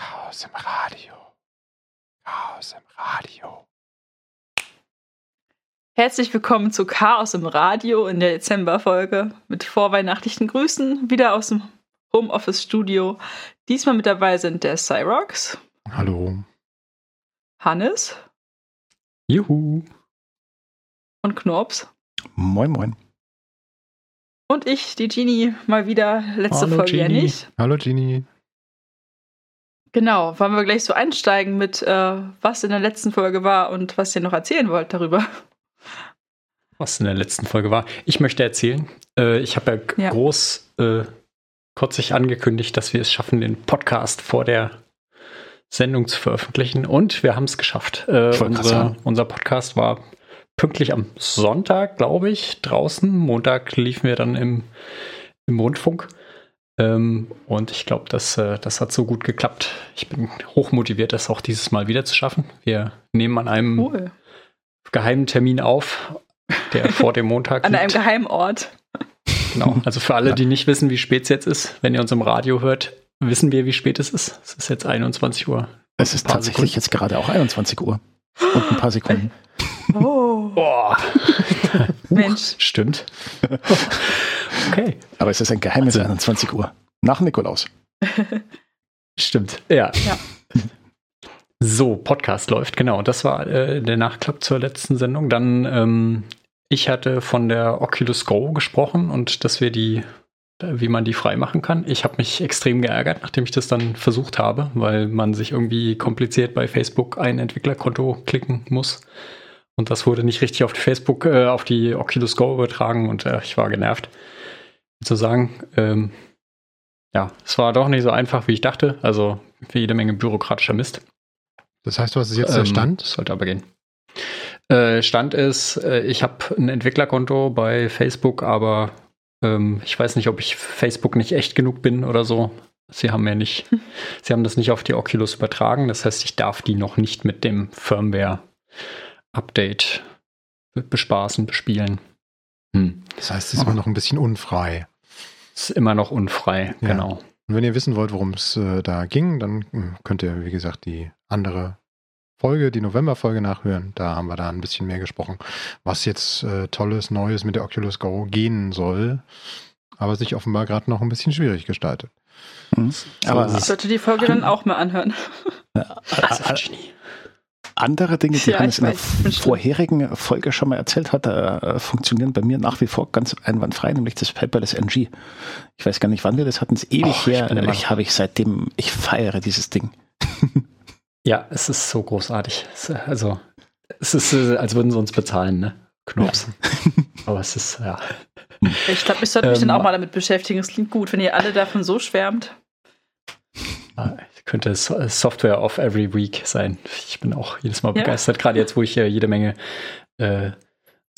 Chaos im Radio. Chaos im Radio. Herzlich willkommen zu Chaos im Radio in der Dezemberfolge mit vorweihnachtlichen Grüßen wieder aus dem Homeoffice-Studio. Diesmal mit dabei sind der Cyrox, Hallo. Hannes Juhu. und Knorps. Moin, moin. Und ich, die Genie, mal wieder letzte Hallo, Folge ja Genie. nicht. Hallo Genie. Genau, wollen wir gleich so einsteigen mit, äh, was in der letzten Folge war und was ihr noch erzählen wollt darüber. Was in der letzten Folge war. Ich möchte erzählen, äh, ich habe ja, Ja. groß äh, kurzig angekündigt, dass wir es schaffen, den Podcast vor der Sendung zu veröffentlichen. Und wir haben es geschafft. Äh, unsere, unser Podcast war pünktlich am Sonntag, glaube ich, draußen. Montag liefen wir dann im, im Rundfunk. Ähm, und ich glaube, das, äh, das hat so gut geklappt. Ich bin hochmotiviert, das auch dieses Mal wieder zu schaffen. Wir nehmen an einem Cool. geheimen Termin auf, der vor dem Montag An einem liegt. geheimen Ort. Genau. Also für alle, die nicht wissen, wie spät es jetzt ist, wenn ihr uns im Radio hört, wissen wir, wie spät es ist. Es ist jetzt 21 Uhr. Es ist tatsächlich jetzt gerade auch 21 Uhr. Und ein paar Sekunden. Oh, Boah. Mensch. Stimmt. okay. Aber es ist ein geheimes Also- 21 Uhr. Nach Nikolaus. Stimmt. Ja. Ja. So, Podcast läuft, genau. Das war äh, der Nachklapp zur letzten Sendung. Dann, ähm, ich hatte von der Oculus Go gesprochen und dass wir die, wie man die freimachen kann. Ich habe mich extrem geärgert, nachdem ich das dann versucht habe, weil man sich irgendwie kompliziert bei Facebook ein Entwicklerkonto klicken muss. Und das wurde nicht richtig auf die Facebook, äh, auf die Oculus Go übertragen und äh, ich war genervt. Sozusagen, ähm, ja, es war doch nicht so einfach, wie ich dachte. Also für jede Menge bürokratischer Mist. Das heißt, was ist jetzt der Ähm, Stand? Sollte aber gehen. Äh, Stand ist, äh, ich habe ein Entwicklerkonto bei Facebook, aber ähm, ich weiß nicht, ob ich Facebook nicht echt genug bin oder so. Sie haben ja nicht, sie haben das nicht auf die Oculus übertragen. Das heißt, ich darf die noch nicht mit dem Firmware-Update be- bespaßen, bespielen. Hm. Das heißt, es ist immer noch ein bisschen unfrei. Ist immer noch unfrei, Ja. genau. Und wenn ihr wissen wollt, worum es äh, da ging, dann mh, könnt ihr, wie gesagt, die andere Folge, die November-Folge nachhören. Da haben wir da ein bisschen mehr gesprochen, was jetzt äh, Tolles, Neues mit der Oculus Go gehen soll, aber sich offenbar gerade noch ein bisschen schwierig gestaltet. Mhm. Aber Ich sollte die Folge dann auch mal anhören. Also, äh, Genie. Andere Dinge, die Ja, Hannes ich in der ich vorherigen Folge schon mal erzählt hat, äh, funktionieren bei mir nach wie vor ganz einwandfrei, nämlich das Paperless NG. Ich weiß gar nicht, wann wir das hatten, es ist ewig Och, ich her. Ich noch- habe ich seitdem, ich feiere dieses Ding. Ja, es ist so großartig. Es, also, es ist, äh, als würden sie uns bezahlen, ne? Knops. Aber es ist, ja. Ich glaube, ich sollte mich Ähm, dann auch mal damit beschäftigen. Es klingt gut, wenn ihr alle davon so schwärmt. Könnte äh, Software of every week sein. Ich bin auch jedes Mal Ja. begeistert, gerade jetzt, wo ich äh, jede Menge äh,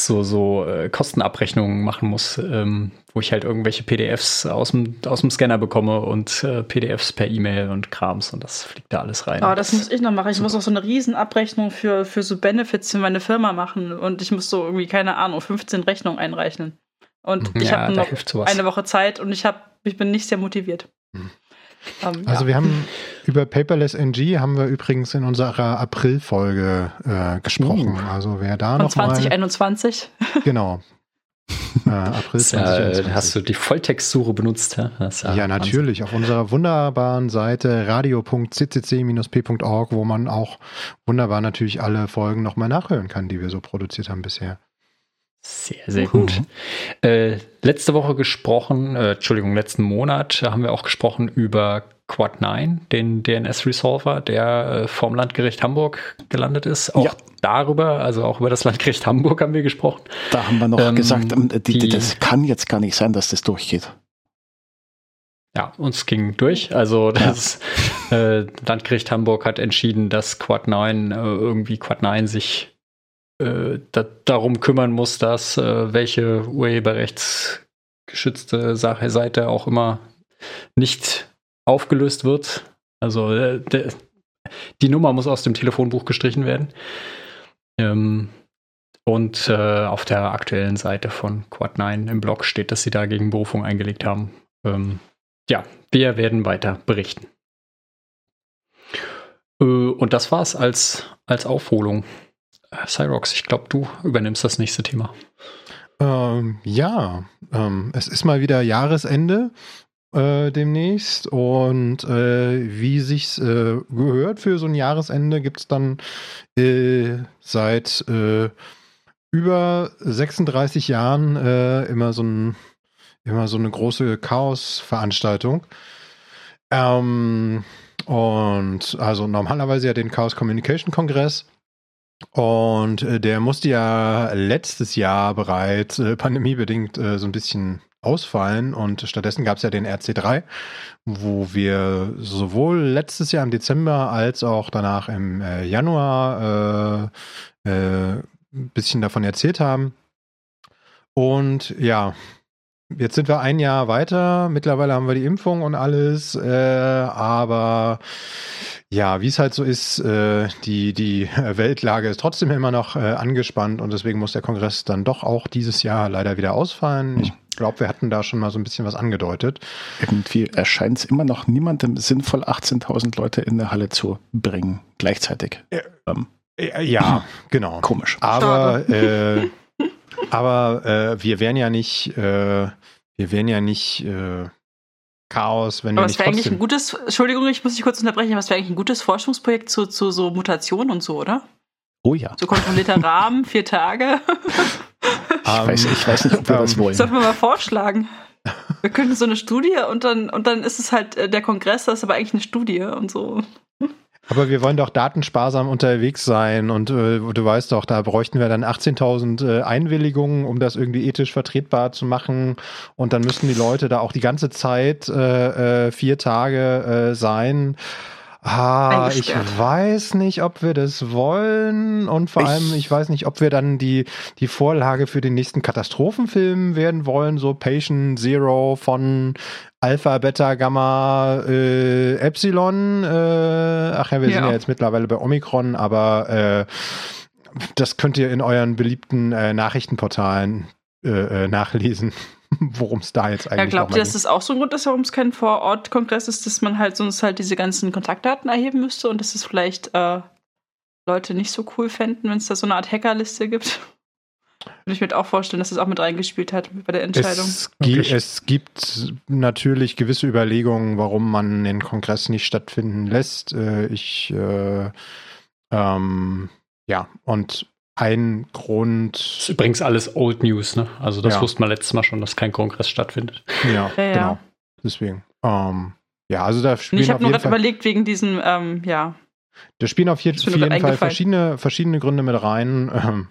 so, so äh, Kostenabrechnungen machen muss, ähm, wo ich halt irgendwelche PDFs aus dem, aus dem Scanner bekomme und äh, PDFs per E-Mail und Krams und das fliegt da alles rein. Aber das muss ich noch machen. Ich super. muss auch so eine Riesenabrechnung für, für so Benefits für meine Firma machen. Und ich muss so irgendwie, keine Ahnung, 15 Rechnungen einreichen. Und ich Ja, habe noch eine Woche Zeit und ich, hab, ich bin nicht sehr motiviert. Hm. Ähm, Also ja. wir haben über Paperless NG haben wir übrigens in unserer April-Folge äh, gesprochen. Uh. Also wer da Von noch mal 2021. genau äh, April Das ist ja, 2021. äh, hast du die Volltextsuche benutzt, ja? Das Ja, Wahnsinn. natürlich. Auf unserer wunderbaren Seite radio.ccc-p.org, wo man auch wunderbar natürlich alle Folgen nochmal nachhören kann, die wir so produziert haben bisher. Sehr, sehr gut. Äh, letzte Woche gesprochen, äh, Entschuldigung, letzten Monat haben wir auch gesprochen über Quad 9, den DNS-Resolver, der äh, vorm Landgericht Hamburg gelandet ist. Auch Ja. darüber, also auch über das Landgericht Hamburg haben wir gesprochen. Da haben wir noch Ähm, gesagt, ähm, die, die, das kann jetzt gar nicht sein, dass das durchgeht. Ja, uns ging durch. Also das äh, Landgericht Hamburg hat entschieden, dass Quad 9 äh, irgendwie Quad 9 sich äh, da, darum kümmern muss, dass äh, welche urheberrechtsgeschützte Sache, Seite auch immer nicht aufgelöst wird. Also äh, der, die Nummer muss aus dem Telefonbuch gestrichen werden. Ähm, und äh, auf der aktuellen Seite von Quad9 im Blog steht, dass sie dagegen Berufung eingelegt haben. Ähm, ja, wir werden weiter berichten. Äh, und das war's als, als Aufholung. Äh, Cyrox, ich glaube, du übernimmst das nächste Thema. Ähm, ja, ähm, es ist mal wieder Jahresende äh, demnächst und äh, wie sich's äh, gehört für so ein Jahresende gibt es dann äh, seit äh, über 36 Jahren immer so ein immer so eine große Chaos-Veranstaltung. Ähm, und also normalerweise ja den Chaos Communication Kongress. Und äh, der musste ja letztes Jahr bereits äh, pandemiebedingt äh, so ein bisschen ausfallen und stattdessen gab es ja den RC3, wo wir sowohl letztes Jahr im Dezember als auch danach im äh, Januar äh, äh, ein bisschen davon erzählt haben. Und ja, Jetzt sind wir ein Jahr weiter. Mittlerweile haben wir die Impfung und alles. Äh, aber ja, wie es halt so ist, äh, die, die Weltlage ist trotzdem immer noch äh, angespannt und deswegen muss der Kongress dann doch auch dieses Jahr leider wieder ausfallen. Ich glaube, wir hatten da schon mal so ein bisschen was angedeutet. Irgendwie erscheint es immer noch niemandem sinnvoll, 18.000 Leute in eine Halle zu bringen, gleichzeitig. Ähm, ja, genau. Komisch. Aber, äh, aber äh, wir wären ja nicht äh, wir wären ja nicht äh, Chaos, wenn aber wir nicht wäre eigentlich ein gutes, Entschuldigung, ich muss dich kurz unterbrechen, aber es wäre eigentlich ein gutes Forschungsprojekt zu, zu so Mutationen und so, oder? Oh ja. So kontrollierter Rahmen, vier Tage. ich, weiß, ich weiß nicht, ob wir um, das wollen. Sollten wir mal vorschlagen. Wir könnten so eine Studie und dann, und dann ist es halt äh, der Kongress, das ist aber eigentlich eine Studie und so. Aber wir wollen doch datensparsam unterwegs sein und äh, du weißt doch, da bräuchten wir dann 18.000 äh, Einwilligungen, um das irgendwie ethisch vertretbar zu machen. Und dann müssten die Leute da auch die ganze Zeit äh, äh vier Tage äh, sein. Ah, ich weiß nicht, ob wir das wollen und vor ich allem, ich weiß nicht, ob wir dann die, die Vorlage für den nächsten Katastrophenfilm werden wollen, so Patient Zero von Alpha, Beta, Gamma, äh, Epsilon. Äh, ach ja, wir ja. sind ja jetzt mittlerweile bei Omikron, aber äh, das könnt ihr in euren beliebten äh, Nachrichtenportalen äh, äh nachlesen worum es da jetzt eigentlich Ja, glaubt ihr, dass das auch so ein Grund ist, warum es kein Vorort-Kongress ist, dass man halt sonst halt diese ganzen Kontaktdaten erheben müsste und dass es vielleicht äh, Leute nicht so cool fänden, wenn es da so eine Art Hackerliste gibt? Würde ich mir auch vorstellen, dass das auch mit reingespielt hat bei der Entscheidung. Es, okay. es, gibt natürlich gewisse Überlegungen, warum man den Kongress nicht stattfinden lässt. Äh, ich, äh, ähm, ja, und ein Grund. Das ist übrigens alles Old News, ne? Also das ja. wusste man letztes Mal schon, dass kein Kongress stattfindet. Ja, ja genau. Deswegen. Ähm, ja, also da spielen Ich habe nur gerade überlegt wegen diesem, ähm, ja. Da spielen auf, je, auf jeden Fall verschiedene, verschiedene Gründe mit rein. Ähm,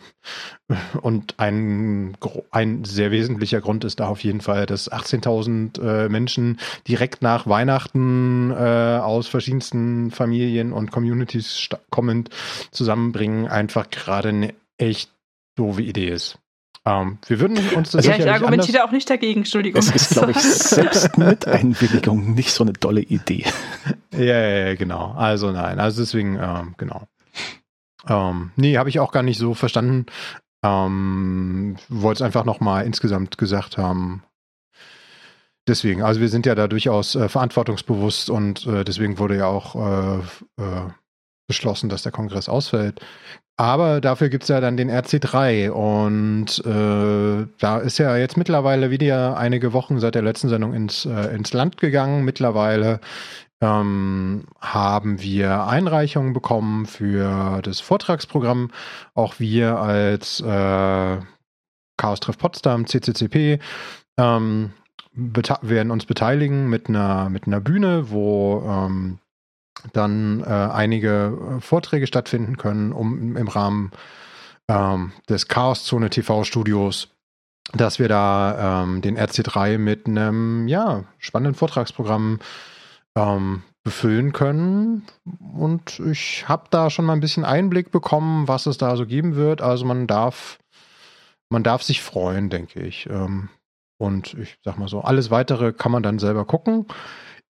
und ein, ein sehr wesentlicher Grund ist da auf jeden Fall, dass 18.000 äh, Menschen direkt nach Weihnachten äh, aus verschiedensten Familien und Communities kommend zusammenbringen, einfach gerade eine echt doofe Idee ist. Ähm, wir würden uns das Ja, ich argumentiere auch nicht dagegen, Entschuldigung. Es ist, glaube ich, selbst mit Einwilligung nicht so eine dolle Idee. ja, ja, ja, genau. Also nein, also deswegen, ähm, genau. Ähm, nee, habe ich auch gar nicht so verstanden. Ähm, Wollte es einfach nochmal insgesamt gesagt haben. Deswegen, also wir sind ja da durchaus äh, verantwortungsbewusst und äh, deswegen wurde ja auch äh, äh beschlossen, dass der Kongress ausfällt. Aber dafür gibt es ja dann den RC3 und äh, da ist ja jetzt mittlerweile wieder einige Wochen seit der letzten Sendung ins, äh, ins Land gegangen. Mittlerweile ähm, haben wir Einreichungen bekommen für das Vortragsprogramm. Auch wir als äh, Chaos Treff Potsdam, CCCP, ähm, werden uns beteiligen mit einer, mit einer Bühne, wo ähm, dann äh, einige äh, Vorträge stattfinden können, um im Rahmen ähm, des Chaoszone TV-Studios, dass wir da ähm, den RC3 mit einem ja, spannenden Vortragsprogramm ähm, befüllen können. Und ich habe da schon mal ein bisschen Einblick bekommen, was es da so geben wird. Also man darf, man darf sich freuen, denke ich. Ähm, und ich sag mal so, alles weitere kann man dann selber gucken.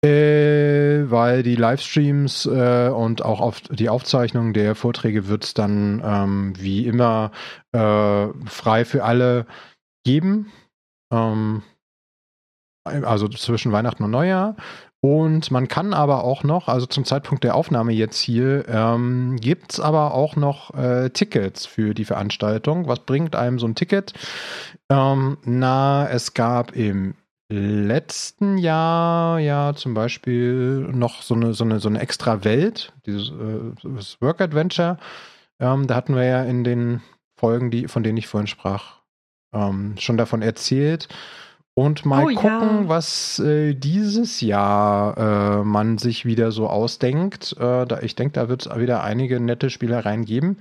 Äh, weil die Livestreams äh, und auch auf die Aufzeichnung der Vorträge wird es dann ähm, wie immer äh, frei für alle geben. Ähm, also zwischen Weihnachten und Neujahr. Und man kann aber auch noch, also zum Zeitpunkt der Aufnahme jetzt hier, ähm, gibt es aber auch noch äh, Tickets für die Veranstaltung. Was bringt einem so ein Ticket? Ähm, na, es gab im letzten Jahr ja zum Beispiel noch so eine, so eine, so eine extra Welt, dieses äh, Work Adventure. Ähm, da hatten wir ja in den Folgen, die, von denen ich vorhin sprach, ähm, schon davon erzählt. Und mal Oh, ja. gucken, was äh, dieses Jahr äh, man sich wieder so ausdenkt. Äh, da, ich denke, da wird es wieder einige nette Spielereien geben.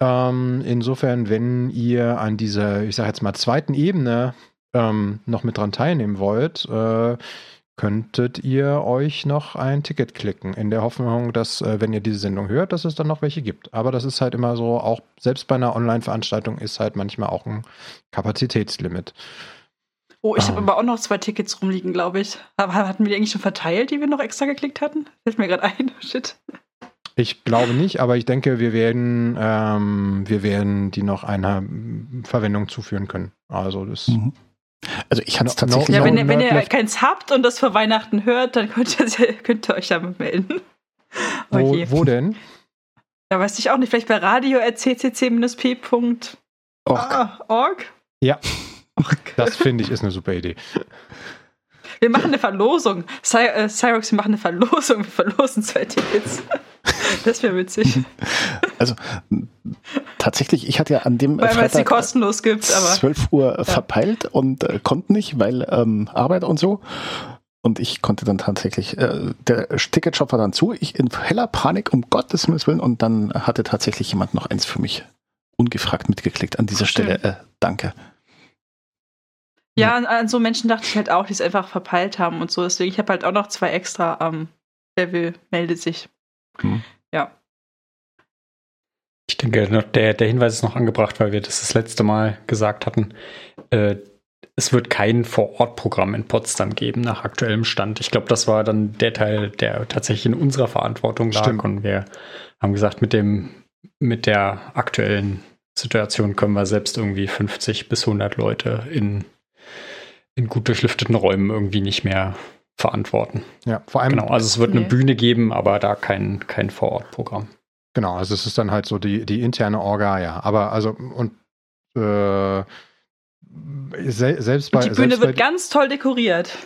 Ähm, insofern, wenn ihr an dieser, ich sage jetzt mal, zweiten Ebene ähm, noch mit dran teilnehmen wollt, äh, könntet ihr euch noch ein Ticket klicken, in der Hoffnung, dass, äh, wenn ihr diese Sendung hört, dass es dann noch welche gibt. Aber das ist halt immer so, auch selbst bei einer Online-Veranstaltung ist halt manchmal auch ein Kapazitätslimit. Oh, ich habe Ah. aber auch noch zwei Tickets rumliegen, glaube ich. Aber hatten wir die eigentlich schon verteilt, die wir noch extra geklickt hatten? Fällt mir gerade ein. Shit. Ich glaube nicht, aber ich denke, wir werden, ähm, wir werden die noch einer Verwendung zuführen können. Also das. Mhm. Also ich hatte es tatsächlich Ja, wenn, ihr, wenn ihr keins habt und das vor Weihnachten hört, dann könnt ihr, könnt ihr euch damit melden. Wo, je. wo denn? Ja, weiß ich auch nicht. Vielleicht bei radio.ccc-p.org. Ah, Org? Ja. Org. Das finde ich ist eine super Idee. Wir machen eine Verlosung. Cy äh, Cyrox, wir machen eine Verlosung. Wir verlosen zwei Tickets. Das wäre witzig. Also tatsächlich, ich hatte ja an dem Weil es die Freitag kostenlos gibt, aber 12 Uhr verpeilt und äh, konnte nicht, weil ähm, Arbeit und so. Und ich konnte dann tatsächlich, äh, der Ticketshop war dann zu, ich in heller Panik, um Gottes Willen, und dann hatte tatsächlich jemand noch eins für mich ungefragt mitgeklickt. An dieser Ach. Stelle, äh, danke. Ja, an, an so Menschen dachte ich halt auch, die es einfach verpeilt haben und so. Deswegen, ich habe halt auch noch zwei extra. Ähm, wer will, meldet sich. Hm. Ja. Ich denke, noch der, der Hinweis ist noch angebracht, weil wir das das letzte Mal gesagt hatten. Äh, es wird kein Vor-Ort-Programm in Potsdam geben nach aktuellem Stand. Ich glaube, das war dann der Teil, der tatsächlich in unserer Verantwortung lag. Stimmt. Und wir haben gesagt, mit dem, mit der aktuellen Situation können wir selbst irgendwie 50 bis 100 Leute in, in gut durchlüfteten Räumen irgendwie nicht mehr verantworten. Ja, vor allem, Genau, also es wird Nee. eine Bühne geben, aber da kein, kein Vor-Ort-Programm. Genau, also es ist dann halt so die, die interne Orga, ja. Aber also und äh, sel selbst bei Und die Bühne selbst wird bei, ganz toll dekoriert.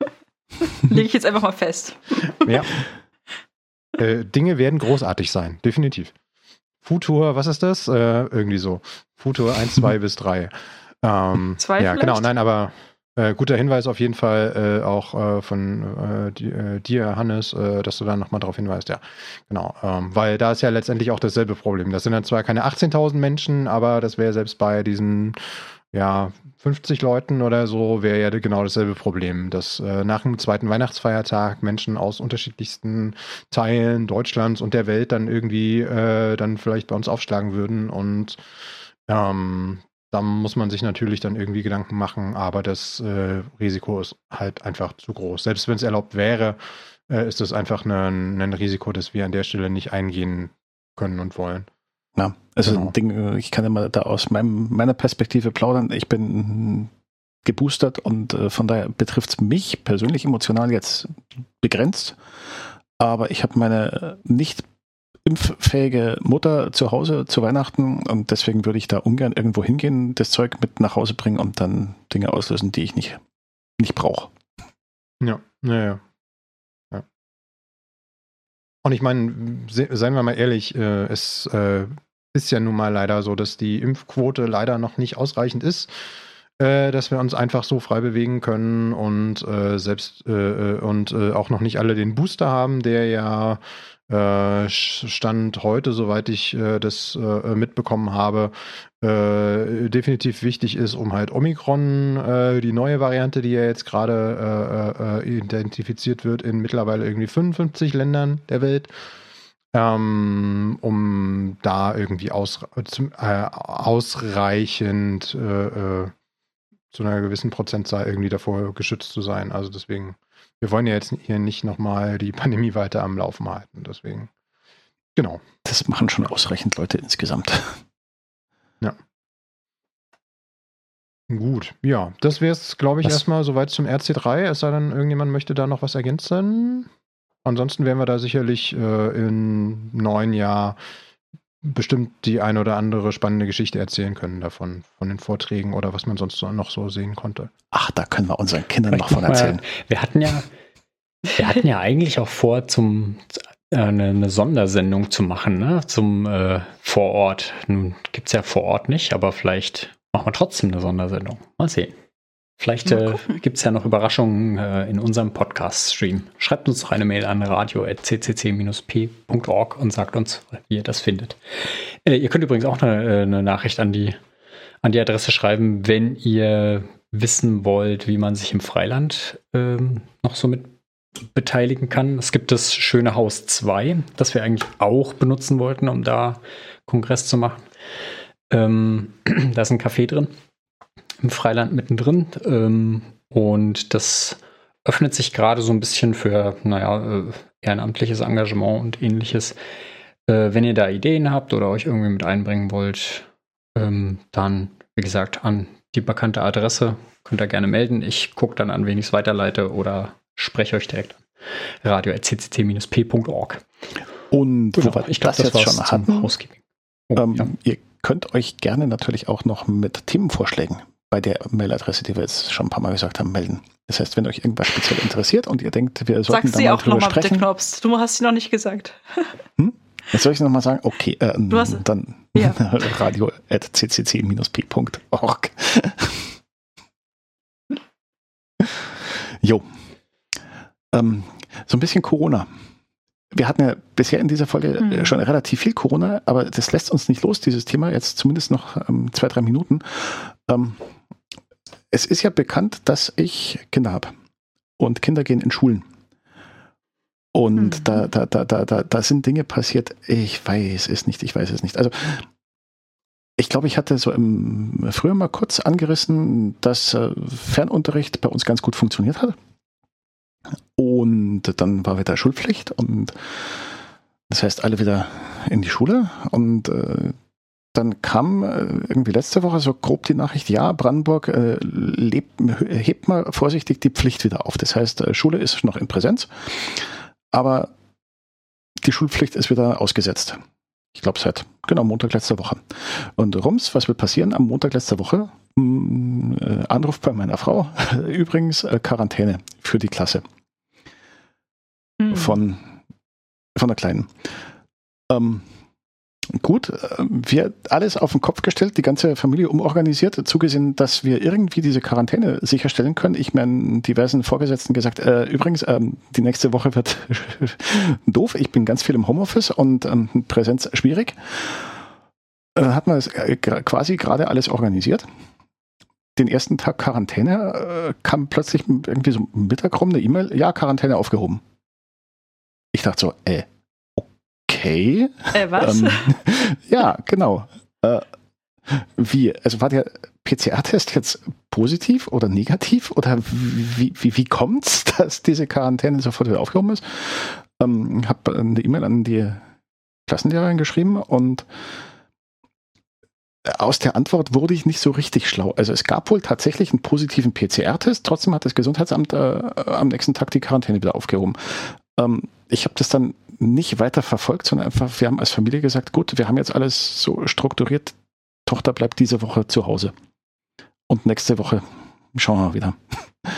Lege ich jetzt einfach mal fest. ja. äh, Dinge werden großartig sein, definitiv. Futur, was ist das? Äh, irgendwie so. Futur 1, 2 bis 3. Ähm, Zwei ja, vielleicht? genau, nein, aber äh, guter Hinweis auf jeden Fall äh, auch äh, von äh, äh, dir, Hannes, äh, dass du da nochmal drauf hinweist, ja. Genau, ähm, weil da ist ja letztendlich auch dasselbe Problem. Das sind dann zwar keine 18.000 Menschen, aber das wäre selbst bei diesen, ja, 50 Leuten oder so, wäre ja genau dasselbe Problem, dass äh, nach dem zweiten Weihnachtsfeiertag Menschen aus unterschiedlichsten Teilen Deutschlands und der Welt dann irgendwie äh, dann vielleicht bei uns aufschlagen würden und ähm, da muss man sich natürlich dann irgendwie Gedanken machen, aber das äh, Risiko ist halt einfach zu groß. Selbst wenn es erlaubt wäre, äh, ist das einfach ein, ein Risiko, das wir an der Stelle nicht eingehen können und wollen. Ja, also Genau. ein Ding, äh, ich kann mal da aus meinem, meiner Perspektive plaudern. Ich bin geboostert und äh, von daher betrifft es mich persönlich emotional jetzt begrenzt. Aber ich habe meine nicht impffähige Mutter zu Hause zu Weihnachten und deswegen würde ich da ungern irgendwo hingehen, das Zeug mit nach Hause bringen und dann Dinge auslösen, die ich nicht, nicht brauche. Ja, naja. Ja. Und ich meine, se seien wir mal ehrlich, äh, es äh, ist ja nun mal leider so, dass die Impfquote leider noch nicht ausreichend ist, äh, dass wir uns einfach so frei bewegen können und äh, selbst äh, äh, und äh, auch noch nicht alle den Booster haben, der ja Stand heute, soweit ich äh, das äh, mitbekommen habe, äh, definitiv wichtig ist, um halt Omikron, äh, die neue Variante, die ja jetzt gerade äh, äh, identifiziert wird in mittlerweile irgendwie 55 Ländern der Welt, ähm, um da irgendwie aus, äh, ausreichend äh, äh, zu einer gewissen Prozentzahl irgendwie davor geschützt zu sein. Also deswegen, wir wollen ja jetzt hier nicht nochmal die Pandemie weiter am Laufen halten. Deswegen, genau. Das machen schon ausreichend Leute insgesamt. Gut, ja, das wäre es, glaube ich, Was? erstmal soweit zum RC3. Es sei denn, irgendjemand möchte da noch was ergänzen. Ansonsten werden wir da sicherlich äh, im neuen Jahr bestimmt die eine oder andere spannende Geschichte erzählen können davon, von den Vorträgen oder was man sonst so- noch so sehen konnte. Ach, da können wir unseren Kindern noch von erzählen. Wir hatten ja, wir hatten ja eigentlich auch vor, zum äh, eine, eine Sondersendung zu machen, ne? Zum äh, Vorort. Nun gibt es ja vor Ort nicht, aber vielleicht machen wir trotzdem eine Sondersendung. Mal sehen. Vielleicht äh, gibt es ja noch Überraschungen äh, in unserem Podcast-Stream. Schreibt uns doch eine Mail an radio.ccc-p.org und sagt uns, wie ihr das findet. Äh, ihr könnt übrigens auch eine, äh, eine Nachricht an die, an die Adresse schreiben, wenn ihr wissen wollt, wie man sich im Freiland ähm, noch so mit beteiligen kann. Es gibt das schöne Haus 2, das wir eigentlich auch benutzen wollten, um da Kongress zu machen. Ähm, da ist ein Café drin, im Freiland mittendrin. Ähm, und das öffnet sich gerade so ein bisschen für, naja, äh, ehrenamtliches Engagement und ähnliches. Äh, wenn ihr da Ideen habt oder euch irgendwie mit einbringen wollt, ähm, dann, wie gesagt, an die bekannte Adresse könnt ihr gerne melden. Ich gucke dann an, wen ich es weiterleite oder spreche euch direkt an. radio.ccc-p.org. Und Genau, ich glaube, das, das, jetzt schon hatten, Housekeeping. Oh, ähm, ja. ihr könnt euch gerne natürlich auch noch mit Themenvorschlägen bei der Mailadresse, die wir jetzt schon ein paar Mal gesagt haben, melden. Das heißt, wenn euch irgendwas speziell interessiert und ihr denkt, wir sollten da sie auch nochmal bitte, sprechen, Knops. Du hast sie noch nicht gesagt. jetzt soll ich nochmal sagen, okay, äh, hast- dann Ja. radio.ccc-p.org. jo. Ähm, so ein bisschen Corona. Wir hatten ja bisher in dieser Folge Mhm. schon relativ viel Corona, aber das lässt uns nicht los, dieses Thema, jetzt zumindest noch ähm, zwei, drei Minuten. Ähm, es ist ja bekannt, dass ich Kinder habe. Und Kinder gehen in Schulen. Und Mhm. da, da, da, da, da, da sind Dinge passiert, ich weiß es nicht, ich weiß es nicht. Also ich glaube, ich hatte so im früher mal kurz angerissen, dass äh, Fernunterricht bei uns ganz gut funktioniert hat. Und dann war wieder Schulpflicht und das heißt alle wieder in die Schule und äh, dann kam äh, irgendwie letzte Woche so grob die Nachricht, ja, Brandenburg äh, lebt, hebt mal vorsichtig die Pflicht wieder auf. Das heißt, äh, Schule ist noch in Präsenz, aber die Schulpflicht ist wieder ausgesetzt. Ich glaube seit genau Montag letzter Woche. Und Rums, was wird passieren am Montag letzter Woche? Hm, äh, Anruf bei meiner Frau. Übrigens äh, Quarantäne für die Klasse Hm. von, von der Kleinen. Ähm, gut, äh, wir alles auf den Kopf gestellt, die ganze Familie umorganisiert, zugesehen, dass wir irgendwie diese Quarantäne sicherstellen können. Ich meinen diversen Vorgesetzten gesagt, äh, übrigens, ähm, die nächste Woche wird doof. Ich bin ganz viel im Homeoffice und ähm, Präsenz schwierig. Äh, hat man es äh, quasi gerade alles organisiert. Den ersten Tag Quarantäne äh, kam plötzlich irgendwie so Mittag rum eine E-Mail, ja, Quarantäne aufgehoben. Ich dachte so, äh, okay. Äh, was? Ähm, ja, genau. Äh, wie, also war der PCR-Test jetzt positiv oder negativ? Oder wie, wie, wie kommt es, dass diese Quarantäne sofort wieder aufgehoben ist? Ähm, habe eine E-Mail an die Klassenlehrerin geschrieben und aus der Antwort wurde ich nicht so richtig schlau. Also es gab wohl tatsächlich einen positiven PCR-Test, trotzdem hat das Gesundheitsamt äh, am nächsten Tag die Quarantäne wieder aufgehoben. Ähm, ich habe das dann nicht weiter verfolgt, sondern einfach, wir haben als Familie gesagt, gut, wir haben jetzt alles so strukturiert, Tochter bleibt diese Woche zu Hause. Und nächste Woche schauen wir wieder.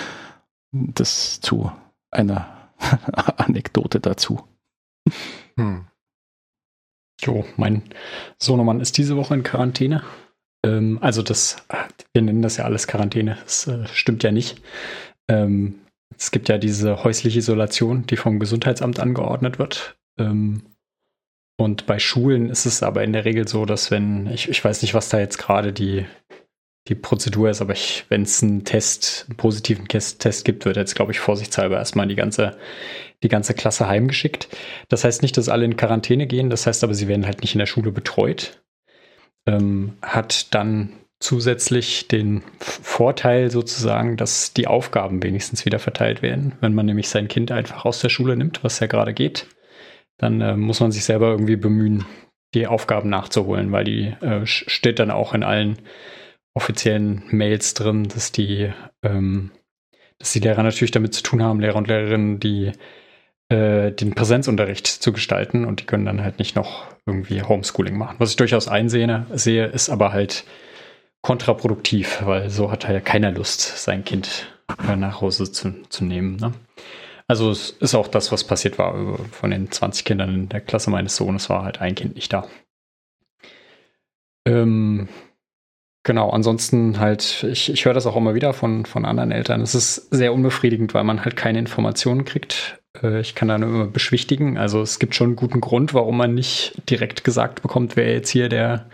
Das zu einer Anekdote dazu. Hm. Jo, mein Sohnemann ist diese Woche in Quarantäne. Ähm, also das, wir nennen das ja alles Quarantäne. Das äh, stimmt ja nicht. Ähm, es gibt ja diese häusliche Isolation, die vom Gesundheitsamt angeordnet wird. Ähm, und bei Schulen ist es aber in der Regel so, dass wenn, ich, ich weiß nicht, was da jetzt gerade die, die Prozedur ist, aber wenn es einen Test, einen positiven Test, Test gibt, wird jetzt, glaube ich, vorsichtshalber erstmal die ganze, die ganze Klasse heimgeschickt. Das heißt nicht, dass alle in Quarantäne gehen, das heißt aber, sie werden halt nicht in der Schule betreut. Ähm, hat dann zusätzlich den Vorteil sozusagen, dass die Aufgaben wenigstens wieder verteilt werden. Wenn man nämlich sein Kind einfach aus der Schule nimmt, was ja gerade geht, dann äh, muss man sich selber irgendwie bemühen, die Aufgaben nachzuholen, weil die äh, steht dann auch in allen offiziellen Mails drin, dass die, ähm, dass die Lehrer natürlich damit zu tun haben, Lehrer und Lehrerinnen, die äh, den Präsenzunterricht zu gestalten und die können dann halt nicht noch irgendwie Homeschooling machen. Was ich durchaus einsehe, sehe, ist aber halt kontraproduktiv, weil so hat halt keiner Lust, sein Kind äh, nach Hause zu, zu nehmen. Ne? Also es ist auch das, was passiert war. Von den 20 Kindern in der Klasse meines Sohnes war halt ein Kind nicht da. Ähm, genau, ansonsten halt, ich, ich höre das auch immer wieder von, von anderen Eltern. Es ist sehr unbefriedigend, weil man halt keine Informationen kriegt. Äh, ich kann da nur immer beschwichtigen. Also es gibt schon einen guten Grund, warum man nicht direkt gesagt bekommt, wer jetzt hier der,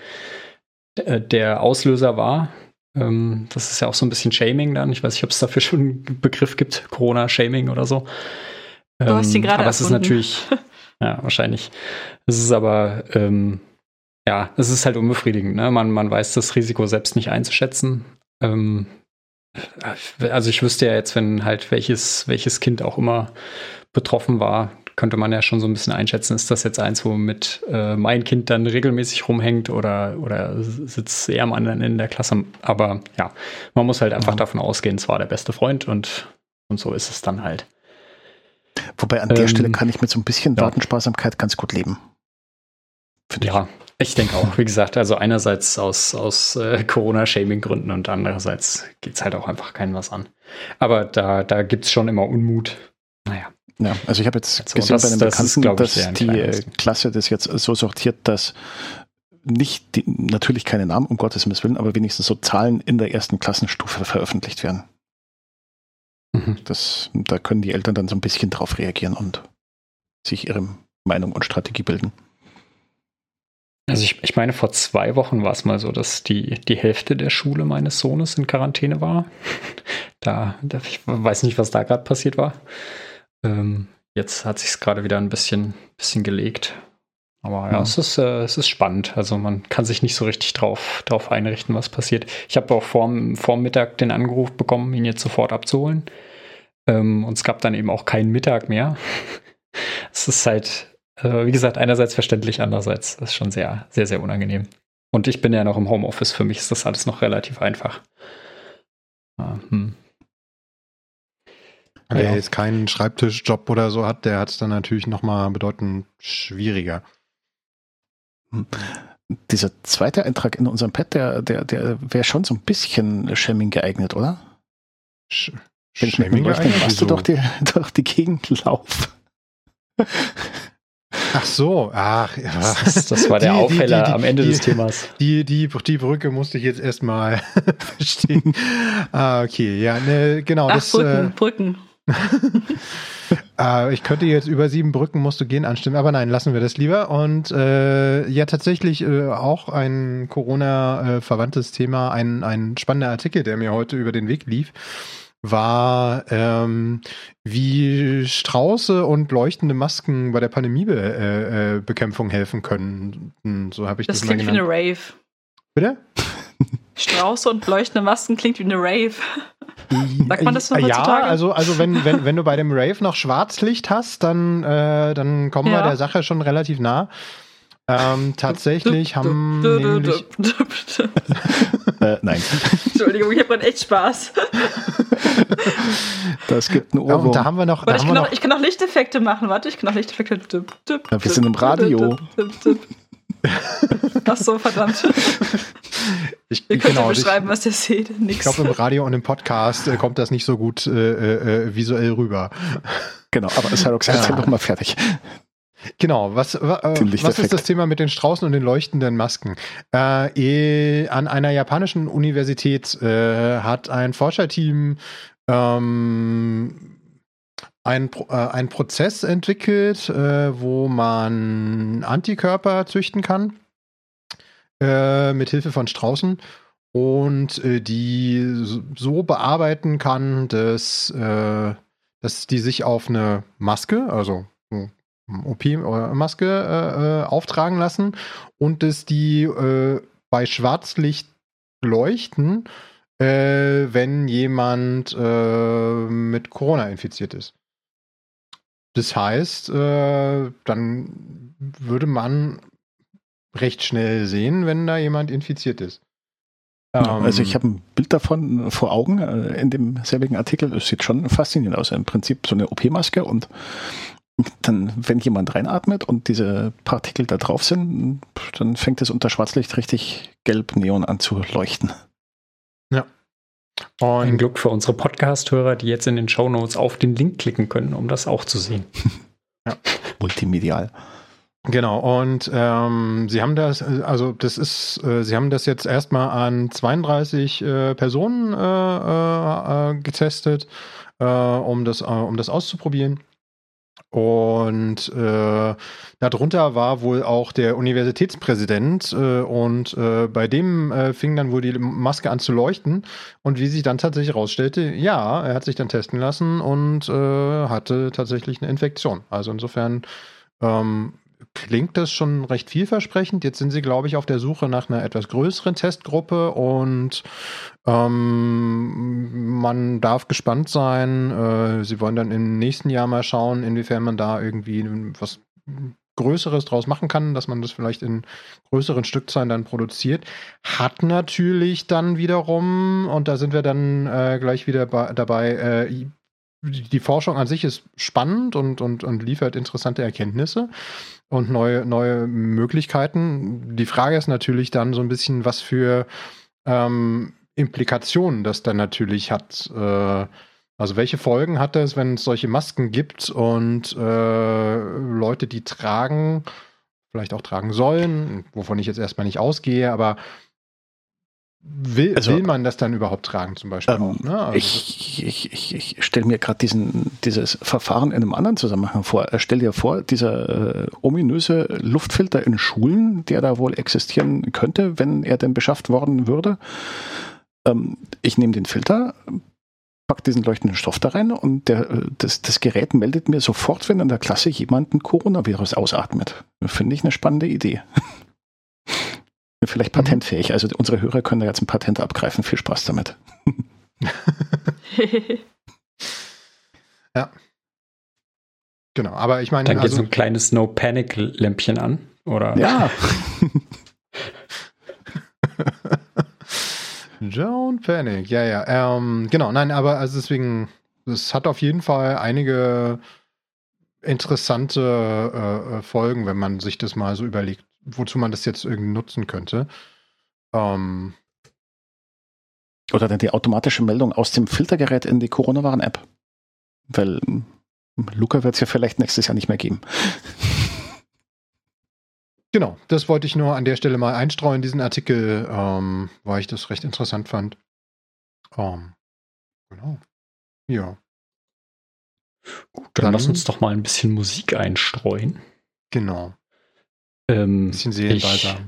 der, der Auslöser war. Ähm, das ist ja auch so ein bisschen Shaming dann. Ich weiß nicht, ob es dafür schon einen Begriff gibt, Corona-Shaming oder so. Du ähm, hast ihn gerade Aber es ist natürlich, ja, wahrscheinlich. Es ist aber, ähm, ja, es ist halt unbefriedigend. Ne? Man, man weiß das Risiko selbst nicht einzuschätzen. Ähm, also ich wüsste ja jetzt, wenn halt welches, welches Kind auch immer betroffen war, könnte man ja schon so ein bisschen einschätzen, ist das jetzt eins, womit äh, mein Kind dann regelmäßig rumhängt oder, oder sitzt eher am anderen Ende der Klasse. Aber ja, man muss halt einfach ja. davon ausgehen, es war der beste Freund und, und so ist es dann halt. Wobei an der ähm, Stelle kann ich mit so ein bisschen ja. Datensparsamkeit ganz gut leben. Ja, ich denke auch. Wie gesagt, also einerseits aus, aus äh, Corona-Shaming-Gründen und andererseits geht es halt auch einfach keinen was an. Aber da, da gibt es schon immer Unmut. Naja. Ja, also ich habe jetzt also gesehen das, bei einem Bekannten, das dass die äh, Klasse das jetzt so sortiert, dass nicht, die, natürlich keine Namen, um Gottes Willen, aber wenigstens so Zahlen in der ersten Klassenstufe veröffentlicht werden. Mhm. Das, da können die Eltern dann so ein bisschen drauf reagieren und sich ihre Meinung und Strategie bilden. Also ich, ich meine, vor zwei Wochen war es mal so, dass die, die Hälfte der Schule meines Sohnes in Quarantäne war. Da, da ich weiß nicht, was da gerade passiert war. Ähm, jetzt hat sich gerade wieder ein bisschen, bisschen gelegt. Aber ja, ja. Es, ist, äh, es ist spannend. Also man kann sich nicht so richtig drauf, drauf einrichten, was passiert. Ich habe auch vorm, vorm Mittag den Anruf bekommen, ihn jetzt sofort abzuholen. Ähm, und es gab dann eben auch keinen Mittag mehr. es ist halt, äh, wie gesagt, einerseits verständlich, andererseits ist schon sehr, sehr, sehr unangenehm. Und ich bin ja noch im Homeoffice. Für mich ist das alles noch relativ einfach. Ah, hm. Wer ja. jetzt keinen Schreibtischjob oder so hat, der hat es dann natürlich nochmal bedeutend schwieriger. Hm. Dieser zweite Eintrag in unserem Pad, der, der, der wäre schon so ein bisschen Shaming geeignet, oder? Sch Wenn ich mit geeignet? Machst du doch die, doch die Gegend lauf. Ach so, ach, ja. Das, das war der die, Aufheller die, die, am Ende des Themas. Die, die, die Brücke musste ich jetzt erstmal verstehen. ah, okay, ja, ne, genau. Ach, das, Brücken, äh, Brücken. äh, ich könnte jetzt über sieben Brücken musst du gehen anstimmen, aber nein, lassen wir das lieber. Und äh, ja, tatsächlich äh, auch ein Corona-verwandtes Thema, ein, ein spannender Artikel, der mir heute über den Weg lief war, ähm, wie Strauße und leuchtende Masken bei der Pandemiebekämpfung äh, äh helfen können. So habe ich das, das klingt wie eine Rave. Bitte? Strauße und leuchtende Masken klingt wie eine Rave. Sagt man das noch Ja, also, also wenn, wenn, wenn du bei dem Rave noch Schwarzlicht hast, dann, äh, dann kommen ja. wir der Sache schon relativ nah. Ähm, tatsächlich haben nämlich äh, nein. Entschuldigung, ich habe gerade echt Spaß. das gibt einen Ohrwurm. Ja, da haben wir noch. Warte, ich, kann noch, ich kann noch Lichteffekte machen. Warte, ich kann noch Lichteffekte. Ja, wir sind im Radio. Ach so, verdammt. Ich, ihr könnt genau, beschreiben, ich, was ihr seht. Nix. Ich glaube, im Radio und im Podcast äh, kommt das nicht so gut äh, äh, äh visuell rüber. Genau, aber es hat ja. doch mal fertig. Genau, was, äh, was ist das Thema mit den Straußen und den leuchtenden Masken? Äh, an einer japanischen Universität äh, hat ein Forscherteam ähm, ein, äh, ein Prozess entwickelt, äh, wo man Antikörper züchten kann äh, mit Hilfe von Straußen und äh, die so bearbeiten kann, dass, äh, dass die sich auf eine Maske, also OP-Maske äh, auftragen lassen und dass die bei Schwarzlicht leuchten, wenn jemand mit Corona infiziert ist. Das heißt, äh, dann würde man recht schnell sehen, wenn da jemand infiziert ist. Ja, also ich habe ein Bild davon vor Augen äh, in dem selbigen Artikel. Es sieht schon faszinierend aus. Im Prinzip so eine OP-Maske und dann, wenn jemand reinatmet und diese Partikel da drauf sind, dann fängt es unter Schwarzlicht richtig gelb Neon an zu leuchten. Und Ein Glück für unsere Podcast-Hörer, die jetzt in den Show Notes auf den Link klicken können, um das auch zu sehen. ja. Multimedial. Genau, und ähm, sie haben das, also das ist, äh, sie haben das jetzt erstmal an 32 äh, Personen äh, äh, äh, getestet, äh, um, das, um das auszuprobieren. Und äh, darunter war wohl auch der Universitätspräsident äh, und äh, bei dem äh, fing dann wohl die Maske an zu leuchten und wie sich dann tatsächlich herausstellte, ja, er hat sich dann testen lassen und äh, hatte tatsächlich eine Infektion. Also insofern ähm, klingt das schon recht vielversprechend. Jetzt sind sie, glaube ich, auf der Suche nach einer etwas größeren Testgruppe und ähm, man darf gespannt sein. Äh, sie wollen dann im nächsten Jahr mal schauen, inwiefern man da irgendwie was Größeres draus machen kann, dass man das vielleicht in größeren Stückzahlen dann produziert. Hat natürlich dann wiederum, und da sind wir dann äh, gleich wieder dabei, äh, die Forschung an sich ist spannend und, und, und liefert interessante Erkenntnisse und neue, neue Möglichkeiten. Die Frage ist natürlich dann so ein bisschen, was für ähm, Implikationen das dann natürlich hat. Äh, also welche Folgen hat das, wenn es solche Masken gibt und äh, Leute, die tragen, vielleicht auch tragen sollen, wovon ich jetzt erstmal nicht ausgehe, aber Will, also, will man das dann überhaupt tragen, zum Beispiel? Ähm, auch, ne? also ich ich, ich, ich stelle mir gerade dieses Verfahren in einem anderen Zusammenhang vor. Stell dir vor, dieser äh, ominöse Luftfilter in Schulen, der da wohl existieren könnte, wenn er denn beschafft worden würde. Ähm, ich nehme den Filter, pack diesen leuchtenden Stoff da rein und der, äh, das, das Gerät meldet mir sofort, wenn in der Klasse jemand ein Coronavirus ausatmet. Finde ich eine spannende Idee. Vielleicht patentfähig. Also unsere Hörer können da jetzt ein Patent abgreifen. Viel Spaß damit. ja. Genau, aber ich meine. Dann geht also, so ein kleines No-Panic-Lämpchen an, oder? Ja. Don't Panic, ja, ja. Ähm, genau, nein, aber also deswegen, es hat auf jeden Fall einige interessante äh, äh Folgen, wenn man sich das mal so überlegt wozu man das jetzt irgendwie nutzen könnte. Ähm, Oder dann die automatische Meldung aus dem Filtergerät in die Corona-Warn-App. Weil hm, Luca wird es ja vielleicht nächstes Jahr nicht mehr geben. Genau, das wollte ich nur an der Stelle mal einstreuen, diesen Artikel, ähm, weil ich das recht interessant fand. Ähm, genau. Ja. Gut, dann, dann lass uns doch mal ein bisschen Musik einstreuen. Genau. Ähm, Ein bisschen Seelenbalsam. Ich,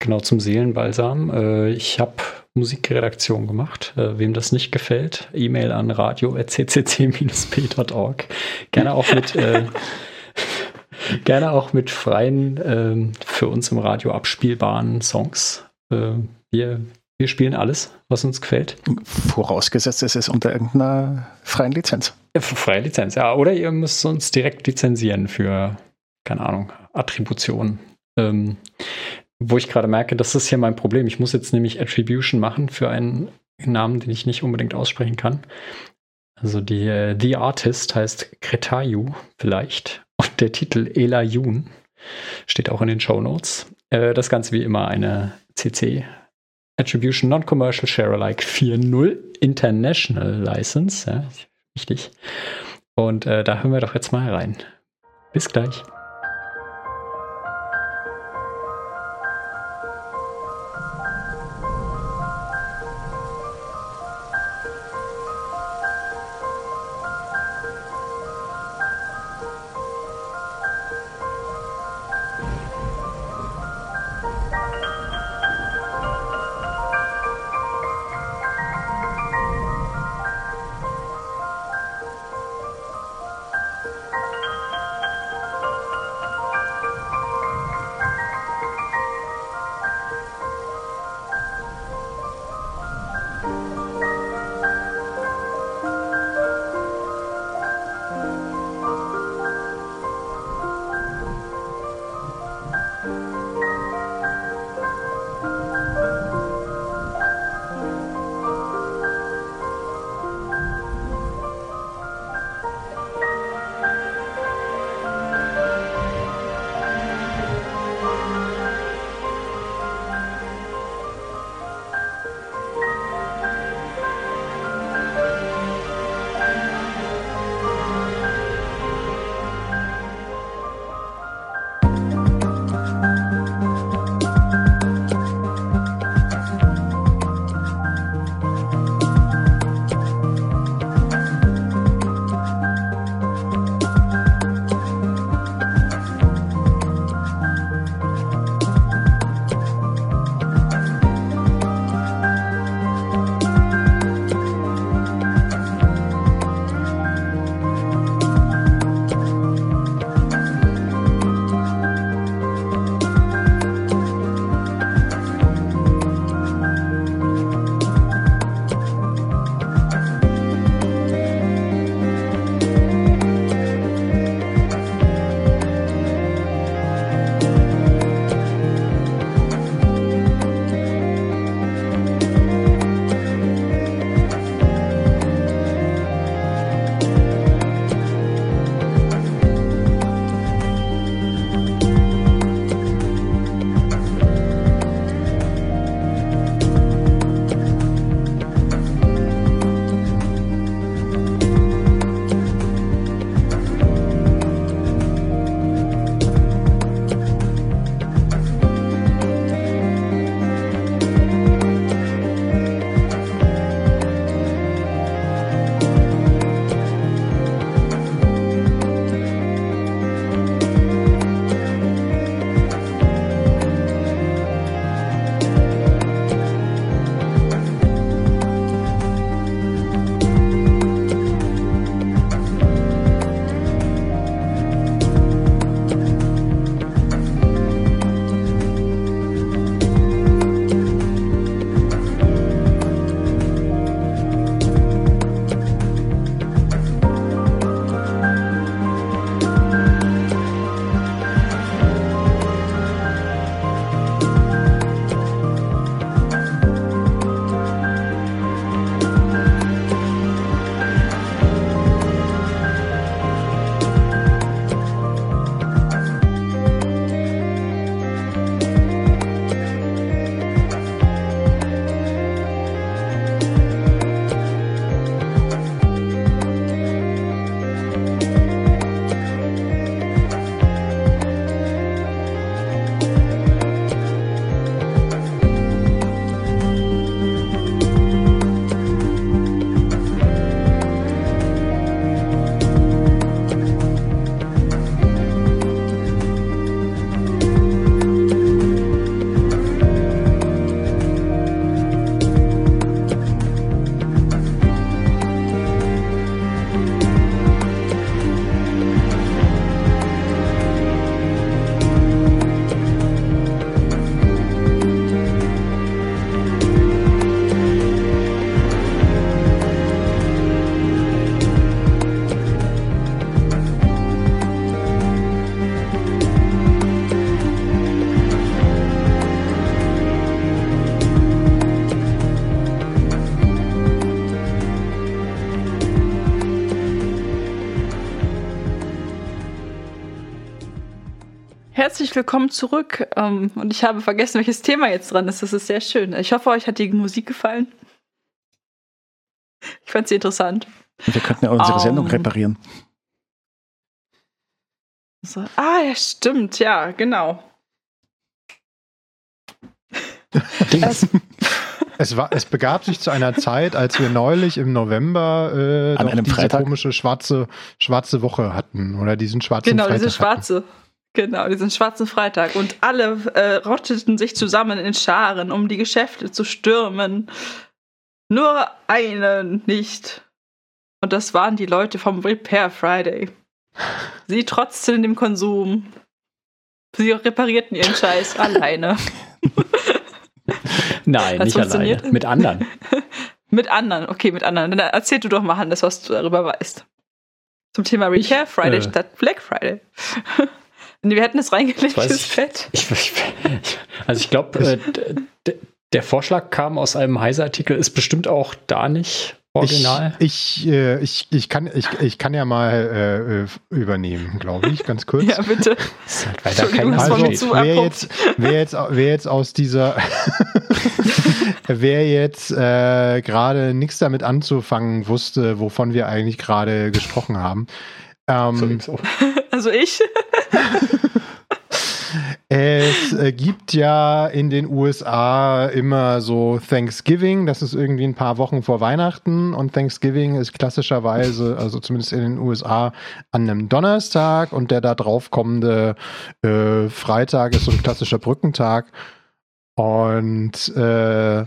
genau, zum Seelenbalsam. Äh, ich habe Musikredaktion gemacht. Äh, wem das nicht gefällt, E-Mail an radio.ccc-p.org. Gerne auch mit äh, gerne auch mit freien, äh, für uns im Radio abspielbaren Songs. Äh, wir, wir spielen alles, was uns gefällt. Vorausgesetzt es ist unter irgendeiner freien Lizenz. Ja, freie Lizenz, ja. Oder ihr müsst uns direkt lizenzieren für, keine Ahnung, Attribution. Ähm, wo ich gerade merke, das ist hier mein Problem. Ich muss jetzt nämlich Attribution machen für einen Namen, den ich nicht unbedingt aussprechen kann. Also die äh, The Artist heißt Kretayu vielleicht und der Titel Ela Yun steht auch in den Show Notes. Äh, das Ganze wie immer eine CC Attribution Non-Commercial Share Alike 4.0 International License. Ja, wichtig. Und äh, da hören wir doch jetzt mal rein. Bis gleich. Willkommen zurück. Ähm, und ich habe vergessen, welches Thema jetzt dran ist. Das ist sehr schön. Ich hoffe, euch hat die Musik gefallen. Ich fand sie interessant. Wir könnten ja unsere um, Sendung reparieren. So. Ah, ja, stimmt. Ja, genau. es, es, war, es begab sich zu einer Zeit, als wir neulich im November äh, An einem diese Freitag? komische schwarze, schwarze Woche hatten. Oder diesen schwarzen genau, Freitag. Genau, diese schwarze. Hatten. Genau, diesen schwarzen Freitag. Und alle äh, rotteten sich zusammen in Scharen, um die Geschäfte zu stürmen. Nur einen nicht. Und das waren die Leute vom Repair Friday. Sie trotzten dem Konsum. Sie reparierten ihren Scheiß alleine. Nein, nicht alleine. Mit anderen. mit anderen, okay, mit anderen. Dann erzähl du doch mal, Hannes, was du darüber weißt. Zum Thema Repair Friday äh, statt Black Friday. wir hätten es reingelegt, das ich, Fett. Ich, ich, also ich glaube, äh, der Vorschlag kam aus einem Heise-Artikel, ist bestimmt auch da nicht original. Ich, ich, äh, ich, ich, kann, ich, ich kann ja mal äh, übernehmen, glaube ich, ganz kurz. ja, bitte. Halt weiter kein also, wer jetzt, wer, jetzt, wer jetzt aus dieser, wer jetzt äh, gerade nichts damit anzufangen wusste, wovon wir eigentlich gerade gesprochen haben. Ähm, also ich. Es äh, gibt ja in den USA immer so Thanksgiving, das ist irgendwie ein paar Wochen vor Weihnachten. Und Thanksgiving ist klassischerweise, also zumindest in den USA, an einem Donnerstag. Und der da drauf kommende äh, Freitag ist so ein klassischer Brückentag. Und äh,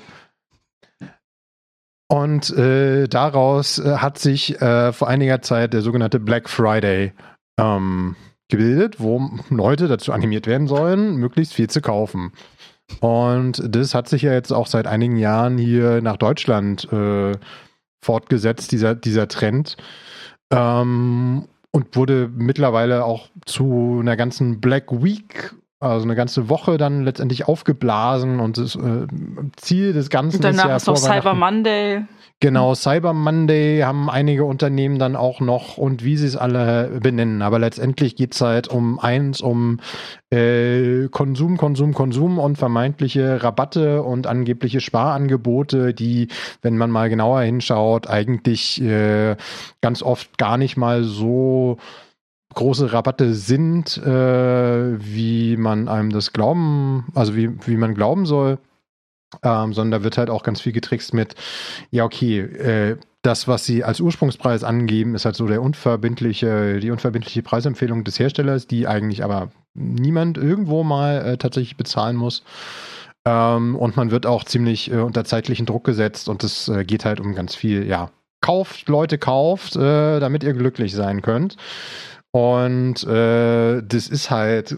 und äh, daraus äh, hat sich äh, vor einiger Zeit der sogenannte Black Friday ähm, gebildet, wo Leute dazu animiert werden sollen, möglichst viel zu kaufen. Und das hat sich ja jetzt auch seit einigen Jahren hier nach Deutschland äh, fortgesetzt, dieser, dieser Trend. Ähm, und wurde mittlerweile auch zu einer ganzen Black Week also eine ganze Woche dann letztendlich aufgeblasen und das äh, Ziel des Ganzen und danach ist ja ist noch Cyber Monday. Genau, Cyber Monday haben einige Unternehmen dann auch noch und wie sie es alle benennen. Aber letztendlich geht es halt um eins, um äh, Konsum, Konsum, Konsum und vermeintliche Rabatte und angebliche Sparangebote, die, wenn man mal genauer hinschaut, eigentlich äh, ganz oft gar nicht mal so große Rabatte sind, äh, wie man einem das glauben, also wie, wie man glauben soll. Ähm, sondern da wird halt auch ganz viel getrickst mit, ja, okay, äh, das, was sie als Ursprungspreis angeben, ist halt so der unverbindliche, die unverbindliche Preisempfehlung des Herstellers, die eigentlich aber niemand irgendwo mal äh, tatsächlich bezahlen muss. Ähm, und man wird auch ziemlich äh, unter zeitlichen Druck gesetzt und es äh, geht halt um ganz viel, ja, kauft, Leute, kauft, äh, damit ihr glücklich sein könnt. Und äh, das ist halt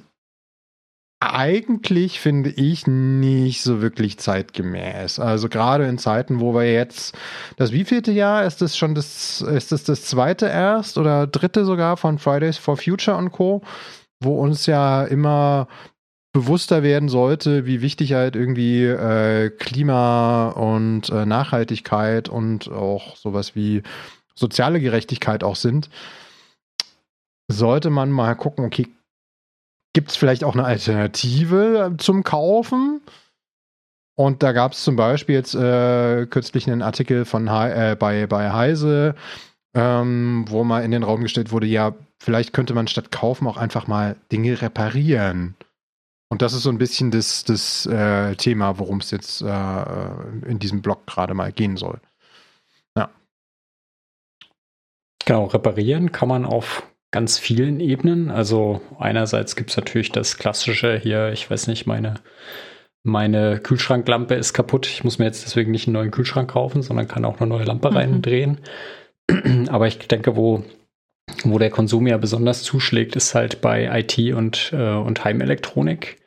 eigentlich, finde ich, nicht so wirklich zeitgemäß. Also gerade in Zeiten, wo wir jetzt, das wievielte Jahr ist das schon das, ist das das zweite erst oder dritte sogar von Fridays for Future und Co., wo uns ja immer bewusster werden sollte, wie wichtig halt irgendwie äh, Klima und äh, Nachhaltigkeit und auch sowas wie soziale Gerechtigkeit auch sind sollte man mal gucken, okay, gibt es vielleicht auch eine Alternative zum Kaufen? Und da gab es zum Beispiel jetzt äh, kürzlich einen Artikel von äh, bei, bei Heise, ähm, wo mal in den Raum gestellt wurde, ja, vielleicht könnte man statt kaufen auch einfach mal Dinge reparieren. Und das ist so ein bisschen das, das äh, Thema, worum es jetzt äh, in diesem Blog gerade mal gehen soll. Ja. Genau, reparieren kann man auf ganz vielen Ebenen. Also einerseits gibt es natürlich das klassische hier, ich weiß nicht, meine, meine Kühlschranklampe ist kaputt. Ich muss mir jetzt deswegen nicht einen neuen Kühlschrank kaufen, sondern kann auch eine neue Lampe mhm. reindrehen. Aber ich denke, wo, wo der Konsum ja besonders zuschlägt, ist halt bei IT und, äh, und Heimelektronik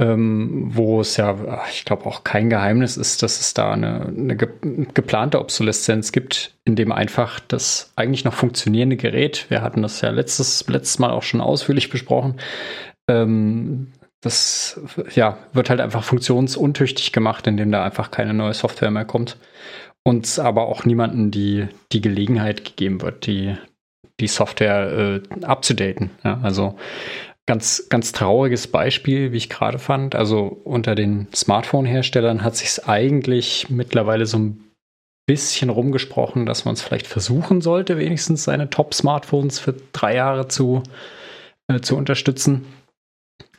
ähm, wo es ja, ich glaube, auch kein Geheimnis ist, dass es da eine, eine ge geplante Obsoleszenz gibt, in dem einfach das eigentlich noch funktionierende Gerät, wir hatten das ja letztes, letztes Mal auch schon ausführlich besprochen, ähm, das ja, wird halt einfach funktionsuntüchtig gemacht, indem da einfach keine neue Software mehr kommt. Und aber auch niemanden die, die Gelegenheit gegeben wird, die, die Software äh, abzudaten. Ja, also ganz, ganz trauriges Beispiel, wie ich gerade fand. Also unter den Smartphone-Herstellern hat sich es eigentlich mittlerweile so ein bisschen rumgesprochen, dass man es vielleicht versuchen sollte, wenigstens seine Top-Smartphones für drei Jahre zu, äh, zu unterstützen.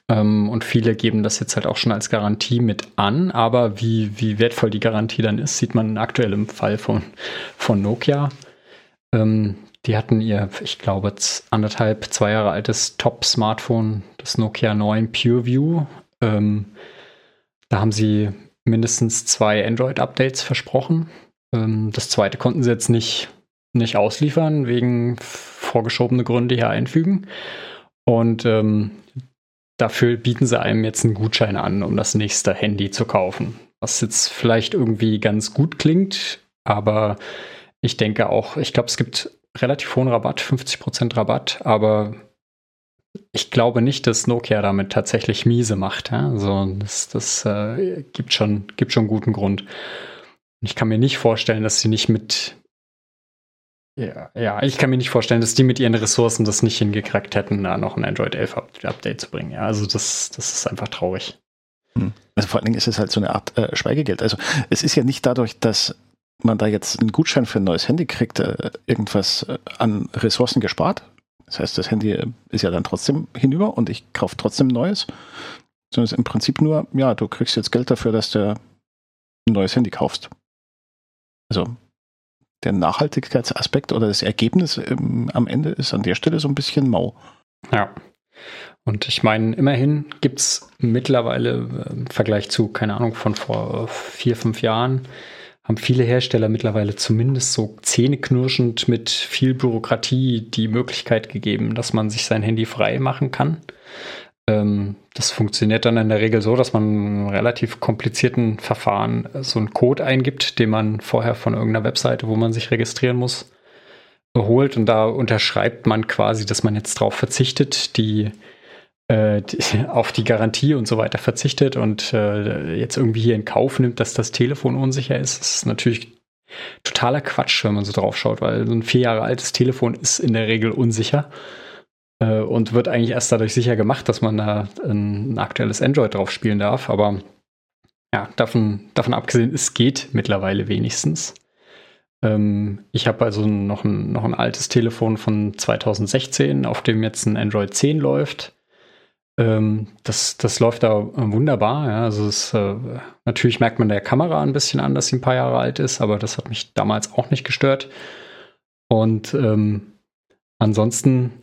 Ähm, und viele geben das jetzt halt auch schon als Garantie mit an. Aber wie, wie wertvoll die Garantie dann ist, sieht man aktuell im Fall von, von Nokia. Ähm, die hatten ihr, ich glaube, anderthalb, zwei Jahre altes Top-Smartphone, das Nokia 9 PureView. Ähm, da haben sie mindestens zwei Android-Updates versprochen. Ähm, das zweite konnten sie jetzt nicht, nicht ausliefern, wegen vorgeschobene Gründe hier einfügen. Und ähm, dafür bieten sie einem jetzt einen Gutschein an, um das nächste Handy zu kaufen. Was jetzt vielleicht irgendwie ganz gut klingt, aber ich denke auch, ich glaube, es gibt relativ hohen Rabatt, 50% Rabatt, aber ich glaube nicht, dass Nokia damit tatsächlich miese macht. Ja? Also das, das äh, gibt, schon, gibt schon guten Grund. Ich kann mir nicht vorstellen, dass sie nicht mit ja, ja, ich kann mir nicht vorstellen, dass die mit ihren Ressourcen das nicht hingekriegt hätten, da noch ein Android 11 Update zu bringen. Ja, also das, das ist einfach traurig. Hm. Also vor allen Dingen ist es halt so eine Art äh, Schweigegeld. Also es ist ja nicht dadurch, dass man da jetzt einen Gutschein für ein neues Handy kriegt, äh, irgendwas äh, an Ressourcen gespart. Das heißt, das Handy äh, ist ja dann trotzdem hinüber und ich kaufe trotzdem ein neues. Sondern es ist im Prinzip nur, ja, du kriegst jetzt Geld dafür, dass du ein neues Handy kaufst. Also der Nachhaltigkeitsaspekt oder das Ergebnis ähm, am Ende ist an der Stelle so ein bisschen mau. Ja. Und ich meine, immerhin gibt es mittlerweile im Vergleich zu, keine Ahnung, von vor vier, fünf Jahren, haben viele Hersteller mittlerweile zumindest so zähneknirschend mit viel Bürokratie die Möglichkeit gegeben, dass man sich sein Handy frei machen kann. Ähm, das funktioniert dann in der Regel so, dass man relativ komplizierten Verfahren so einen Code eingibt, den man vorher von irgendeiner Webseite, wo man sich registrieren muss, holt und da unterschreibt man quasi, dass man jetzt darauf verzichtet, die, äh, auf die Garantie und so weiter verzichtet und äh, jetzt irgendwie hier in Kauf nimmt, dass das Telefon unsicher ist. Das ist natürlich totaler Quatsch, wenn man so drauf schaut, weil so ein vier Jahre altes Telefon ist in der Regel unsicher äh, und wird eigentlich erst dadurch sicher gemacht, dass man da ein, ein aktuelles Android drauf spielen darf. Aber ja, davon, davon abgesehen, es geht mittlerweile wenigstens. Ähm, ich habe also noch ein, noch ein altes Telefon von 2016, auf dem jetzt ein Android 10 läuft. Ähm, das, das läuft da wunderbar. Ja. Also es, äh, natürlich merkt man der Kamera ein bisschen an, dass sie ein paar Jahre alt ist, aber das hat mich damals auch nicht gestört. Und ähm, ansonsten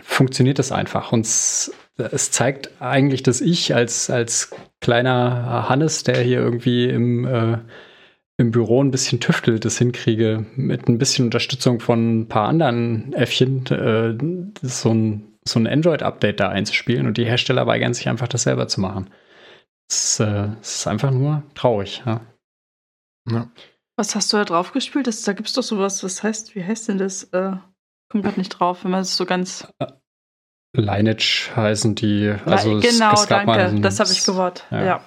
funktioniert das einfach. Und es, es, zeigt eigentlich, dass ich als, als kleiner Hannes, der hier irgendwie im, äh, im Büro ein bisschen tüftelt, das hinkriege, mit ein bisschen Unterstützung von ein paar anderen Äffchen, äh, so ein, so ein Android-Update da einzuspielen und die Hersteller weigern sich einfach, das selber zu machen. Es, äh, ist einfach nur traurig. Ja. ja. Was hast du da drauf gespielt? Das, da gibt es doch sowas, was heißt, wie heißt denn das? Äh komme gerade nicht drauf, wenn man es so ganz. Lineage heißen die. Also genau, es, es danke, ein, das habe ich gehört. Ja. ja.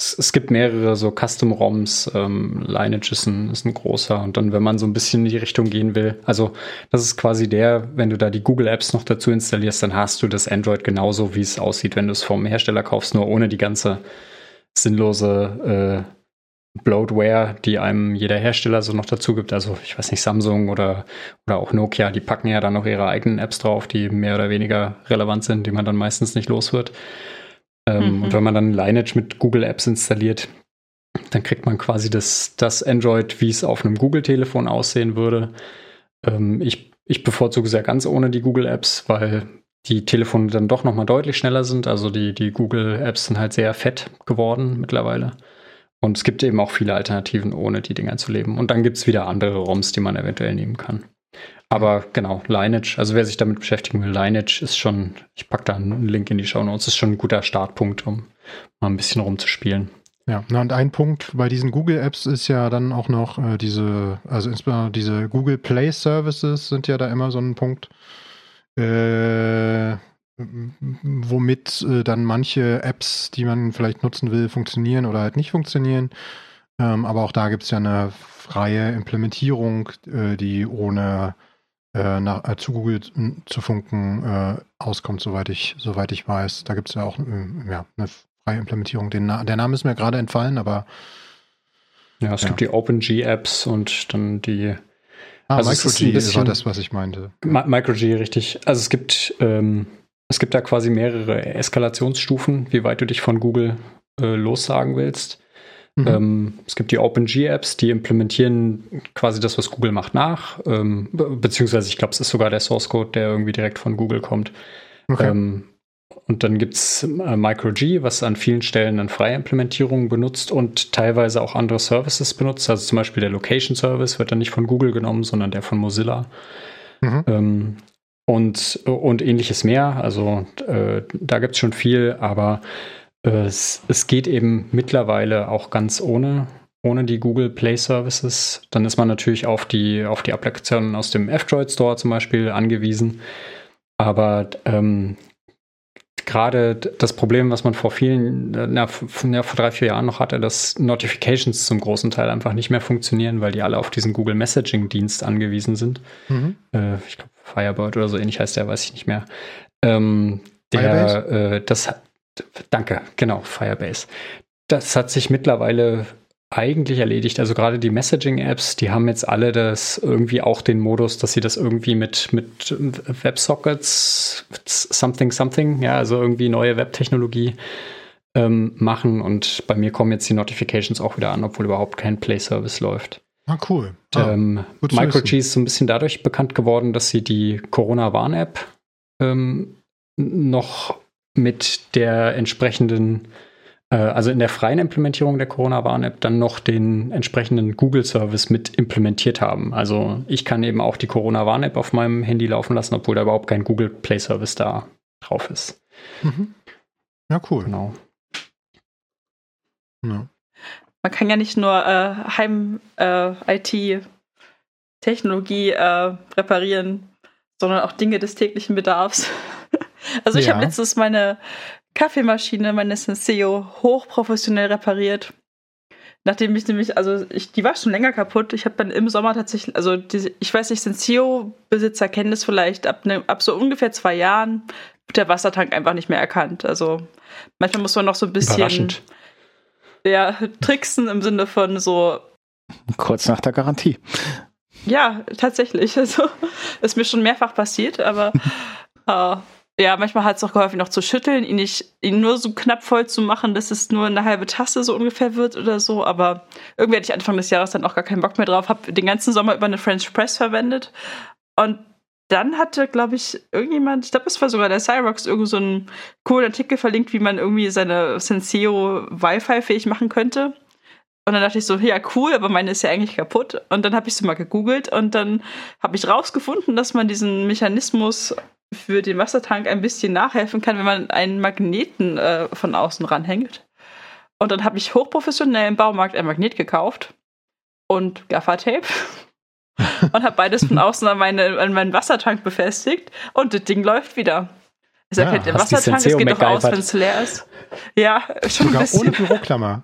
Es, gibt mehrere so Custom-ROMs. Ähm, Lineage ist ein, ist ein großer. Und dann, wenn man so ein bisschen in die Richtung gehen will, also das ist quasi der, wenn du da die Google Apps noch dazu installierst, dann hast du das Android genauso, wie es aussieht, wenn du es vom Hersteller kaufst, nur ohne die ganze sinnlose äh, Bloatware, die einem jeder Hersteller so noch dazu gibt. Also ich weiß nicht, Samsung oder, oder auch Nokia, die packen ja dann noch ihre eigenen Apps drauf, die mehr oder weniger relevant sind, die man dann meistens nicht los wird. Ähm, mhm. Und wenn man dann Lineage mit Google Apps installiert, dann kriegt man quasi das, das Android, wie es auf einem Google-Telefon aussehen würde. Ähm, ich, ich bevorzuge sehr ganz ohne die Google Apps, weil die Telefone dann doch nochmal deutlich schneller sind. Also die, die Google Apps sind halt sehr fett geworden mittlerweile. Und es gibt eben auch viele Alternativen, ohne die Dinger zu leben. Und dann gibt es wieder andere ROMs, die man eventuell nehmen kann. Aber genau, Lineage, also wer sich damit beschäftigen will, Lineage ist schon, ich packe da einen Link in die Show Notes, ist schon ein guter Startpunkt, um mal ein bisschen rumzuspielen. Ja, na und ein Punkt bei diesen Google-Apps ist ja dann auch noch äh, diese, also insbesondere diese Google Play Services sind ja da immer so ein Punkt. Äh, womit äh, dann manche Apps, die man vielleicht nutzen will, funktionieren oder halt nicht funktionieren. Ähm, aber auch da gibt es ja eine freie Implementierung, äh, die ohne äh, nach, äh, zu Google zu funken äh, auskommt, soweit ich, soweit ich weiß. Da gibt es ja auch ja, eine freie Implementierung. Den, der Name ist mir gerade entfallen, aber ja, es ja. gibt die OpenG-Apps und dann die Ah, also MicroG ist war das, was ich meinte. MicroG, richtig. Also es gibt, ähm, es gibt da quasi mehrere Eskalationsstufen, wie weit du dich von Google äh, lossagen willst. Mhm. Ähm, es gibt die OpenG-Apps, die implementieren quasi das, was Google macht, nach. Ähm, beziehungsweise ich glaube, es ist sogar der Source Code, der irgendwie direkt von Google kommt. Okay. Ähm, und dann gibt es äh, MicroG, was an vielen Stellen eine freie Implementierung benutzt und teilweise auch andere Services benutzt. Also zum Beispiel der Location Service wird dann nicht von Google genommen, sondern der von Mozilla. Mhm. Ähm, und, und ähnliches mehr. Also äh, da gibt es schon viel, aber es, es geht eben mittlerweile auch ganz ohne ohne die Google Play Services. Dann ist man natürlich auf die, auf die Applikationen aus dem F-Droid Store zum Beispiel angewiesen. Aber ähm, gerade das Problem, was man vor vielen, na, ja, vor drei, vier Jahren noch hatte, dass Notifications zum großen Teil einfach nicht mehr funktionieren, weil die alle auf diesen Google Messaging Dienst angewiesen sind. Mhm. Äh, ich glaube, Firebird oder so ähnlich heißt der, weiß ich nicht mehr. Ähm, der, äh, das, danke, genau, Firebase. Das hat sich mittlerweile eigentlich erledigt. Also gerade die Messaging-Apps, die haben jetzt alle das irgendwie auch den Modus, dass sie das irgendwie mit, mit Websockets, something, something, ja, also irgendwie neue Webtechnologie ähm, machen. Und bei mir kommen jetzt die Notifications auch wieder an, obwohl überhaupt kein Play-Service läuft. Ah, cool. Ah, ähm, MicroG ist so ein bisschen dadurch bekannt geworden, dass sie die Corona-Warn-App ähm, noch mit der entsprechenden äh, also in der freien Implementierung der Corona-Warn-App dann noch den entsprechenden Google-Service mit implementiert haben. Also ich kann eben auch die Corona-Warn-App auf meinem Handy laufen lassen, obwohl da überhaupt kein Google Play-Service da drauf ist. Mhm. Ja, cool. Genau. Ja. Man kann ja nicht nur äh, Heim-IT-Technologie äh, äh, reparieren, sondern auch Dinge des täglichen Bedarfs. Also ich ja. habe letztens meine Kaffeemaschine meine Senseo hochprofessionell repariert. Nachdem ich nämlich, also ich, die war schon länger kaputt. Ich habe dann im Sommer tatsächlich, also diese, ich weiß nicht, Senseo-Besitzer kennen das vielleicht, ab, ne, ab so ungefähr zwei Jahren wird der Wassertank einfach nicht mehr erkannt. Also manchmal muss man noch so ein bisschen ja, tricksen im Sinne von so. Kurz nach der Garantie. Ja, tatsächlich. Also ist mir schon mehrfach passiert, aber äh, ja, manchmal hat es auch geholfen, noch zu schütteln, ihn nicht, ihn nur so knapp voll zu machen, dass es nur eine halbe Tasse so ungefähr wird oder so. Aber irgendwie hatte ich Anfang des Jahres dann auch gar keinen Bock mehr drauf, habe den ganzen Sommer über eine French Press verwendet. Und dann hatte, glaube ich, irgendjemand, ich glaube, es war sogar der Cyrox, irgend so einen coolen Artikel verlinkt, wie man irgendwie seine Senseo Wi-Fi fähig machen könnte. Und dann dachte ich so, ja, cool, aber meine ist ja eigentlich kaputt. Und dann habe ich sie mal gegoogelt und dann habe ich rausgefunden, dass man diesen Mechanismus für den Wassertank ein bisschen nachhelfen kann, wenn man einen Magneten äh, von außen ranhängt. Und dann habe ich hochprofessionell im Baumarkt ein Magnet gekauft und Gaffertape und habe beides von außen an, meine, an meinen Wassertank befestigt und das Ding läuft wieder. Es ja, erkennt den Wassertank, es geht doch aus, wenn es leer ist. Ja, schon Sogar ein bisschen. ohne Büroklammer.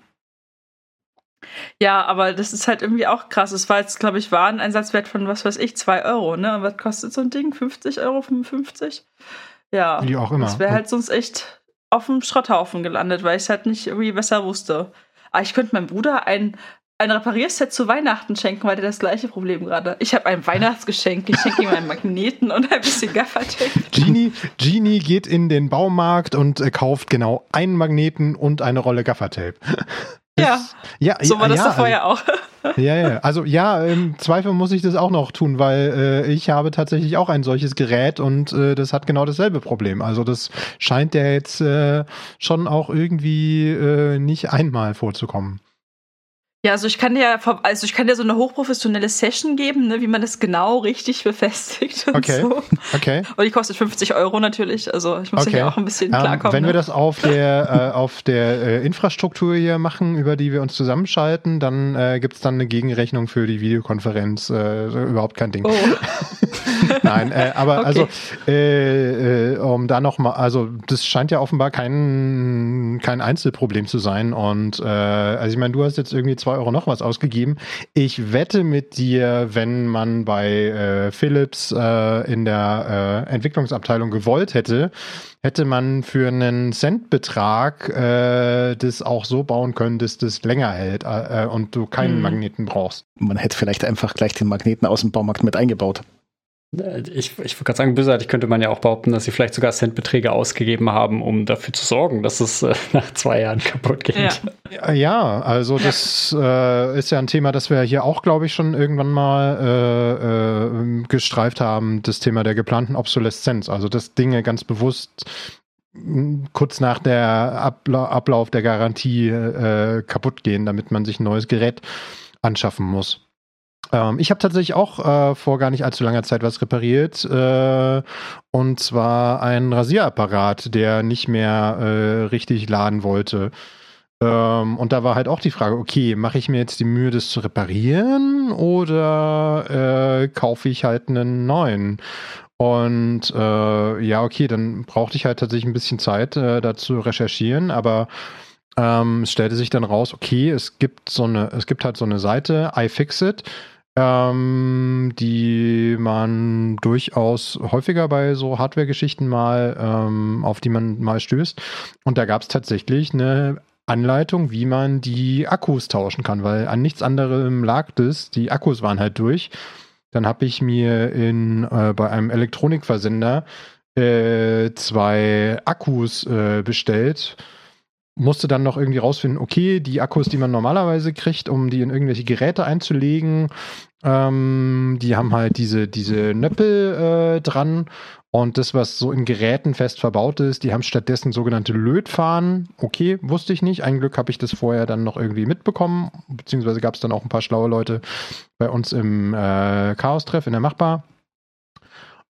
Ja, aber das ist halt irgendwie auch krass. Es war jetzt, glaube ich, Wareneinsatzwert von, was weiß ich, 2 Euro, ne? Und was kostet so ein Ding? 50 Euro, 55? Ja. Wie auch immer. Das wäre halt sonst echt auf dem Schrotthaufen gelandet, weil ich es halt nicht irgendwie besser wusste. Aber ich könnte meinem Bruder ein, ein Reparierset zu Weihnachten schenken, weil der das gleiche Problem gerade. Ich habe ein Weihnachtsgeschenk. Ich schenke ihm einen Magneten und ein bisschen Gaffertape. Genie, Genie geht in den Baumarkt und äh, kauft genau einen Magneten und eine Rolle Gaffertape. Ja, ja so war das ja, vorher auch. Ja, ja. Also ja, im Zweifel muss ich das auch noch tun, weil äh, ich habe tatsächlich auch ein solches Gerät und äh, das hat genau dasselbe Problem. Also das scheint ja jetzt äh, schon auch irgendwie äh, nicht einmal vorzukommen. Ja, also ich kann dir also ich kann dir so eine hochprofessionelle Session geben, ne, wie man das genau richtig befestigt und okay. so. Okay. Und die kostet 50 Euro natürlich. Also ich muss okay. ja auch ein bisschen ähm, klarkommen. Wenn ne? wir das auf der äh, auf der äh, Infrastruktur hier machen, über die wir uns zusammenschalten, dann äh, gibt es dann eine Gegenrechnung für die Videokonferenz. Äh, überhaupt kein Ding. Oh. Nein, äh, aber okay. also, äh, äh, um da nochmal, also das scheint ja offenbar kein, kein Einzelproblem zu sein. Und äh, also ich meine, du hast jetzt irgendwie zwei Euro noch was ausgegeben. Ich wette mit dir, wenn man bei äh, Philips äh, in der äh, Entwicklungsabteilung gewollt hätte, hätte man für einen Centbetrag äh, das auch so bauen können, dass das länger hält äh, und du keinen mhm. Magneten brauchst. Man hätte vielleicht einfach gleich den Magneten aus dem Baumarkt mit eingebaut. Äh, ich, ich würde gerade sagen, bösartig könnte man ja auch behaupten, dass sie vielleicht sogar Centbeträge ausgegeben haben, um dafür zu sorgen, dass es äh, nach zwei Jahren kaputt geht. Ja, ja also das äh, ist ja ein Thema, das wir hier auch, glaube ich, schon irgendwann mal äh, äh, gestreift haben, das Thema der geplanten Obsoleszenz. Also dass Dinge ganz bewusst kurz nach der Abla Ablauf der Garantie äh, kaputt gehen, damit man sich ein neues Gerät anschaffen muss. Ähm, ich habe tatsächlich auch äh, vor gar nicht allzu langer Zeit was repariert. Äh, und zwar ein Rasierapparat, der nicht mehr äh, richtig laden wollte. Ähm, und da war halt auch die Frage, okay, mache ich mir jetzt die Mühe, das zu reparieren oder äh, kaufe ich halt einen neuen? Und äh, ja, okay, dann brauchte ich halt tatsächlich ein bisschen Zeit, äh, dazu recherchieren, aber ähm, es stellte sich dann raus, okay, es gibt so eine, es gibt halt so eine Seite, iFixit, ähm, die man durchaus häufiger bei so Hardware-Geschichten mal, ähm, auf die man mal stößt. Und da gab es tatsächlich eine Anleitung, wie man die Akkus tauschen kann, weil an nichts anderem lag das. Die Akkus waren halt durch. Dann habe ich mir in, äh, bei einem Elektronikversender äh, zwei Akkus äh, bestellt musste dann noch irgendwie rausfinden, okay, die Akkus, die man normalerweise kriegt, um die in irgendwelche Geräte einzulegen, ähm, die haben halt diese, diese Nöppel äh, dran und das, was so in Geräten fest verbaut ist, die haben stattdessen sogenannte Lötfahnen. Okay, wusste ich nicht. Ein Glück habe ich das vorher dann noch irgendwie mitbekommen, beziehungsweise gab es dann auch ein paar schlaue Leute bei uns im äh, Chaos-Treff in der Machbar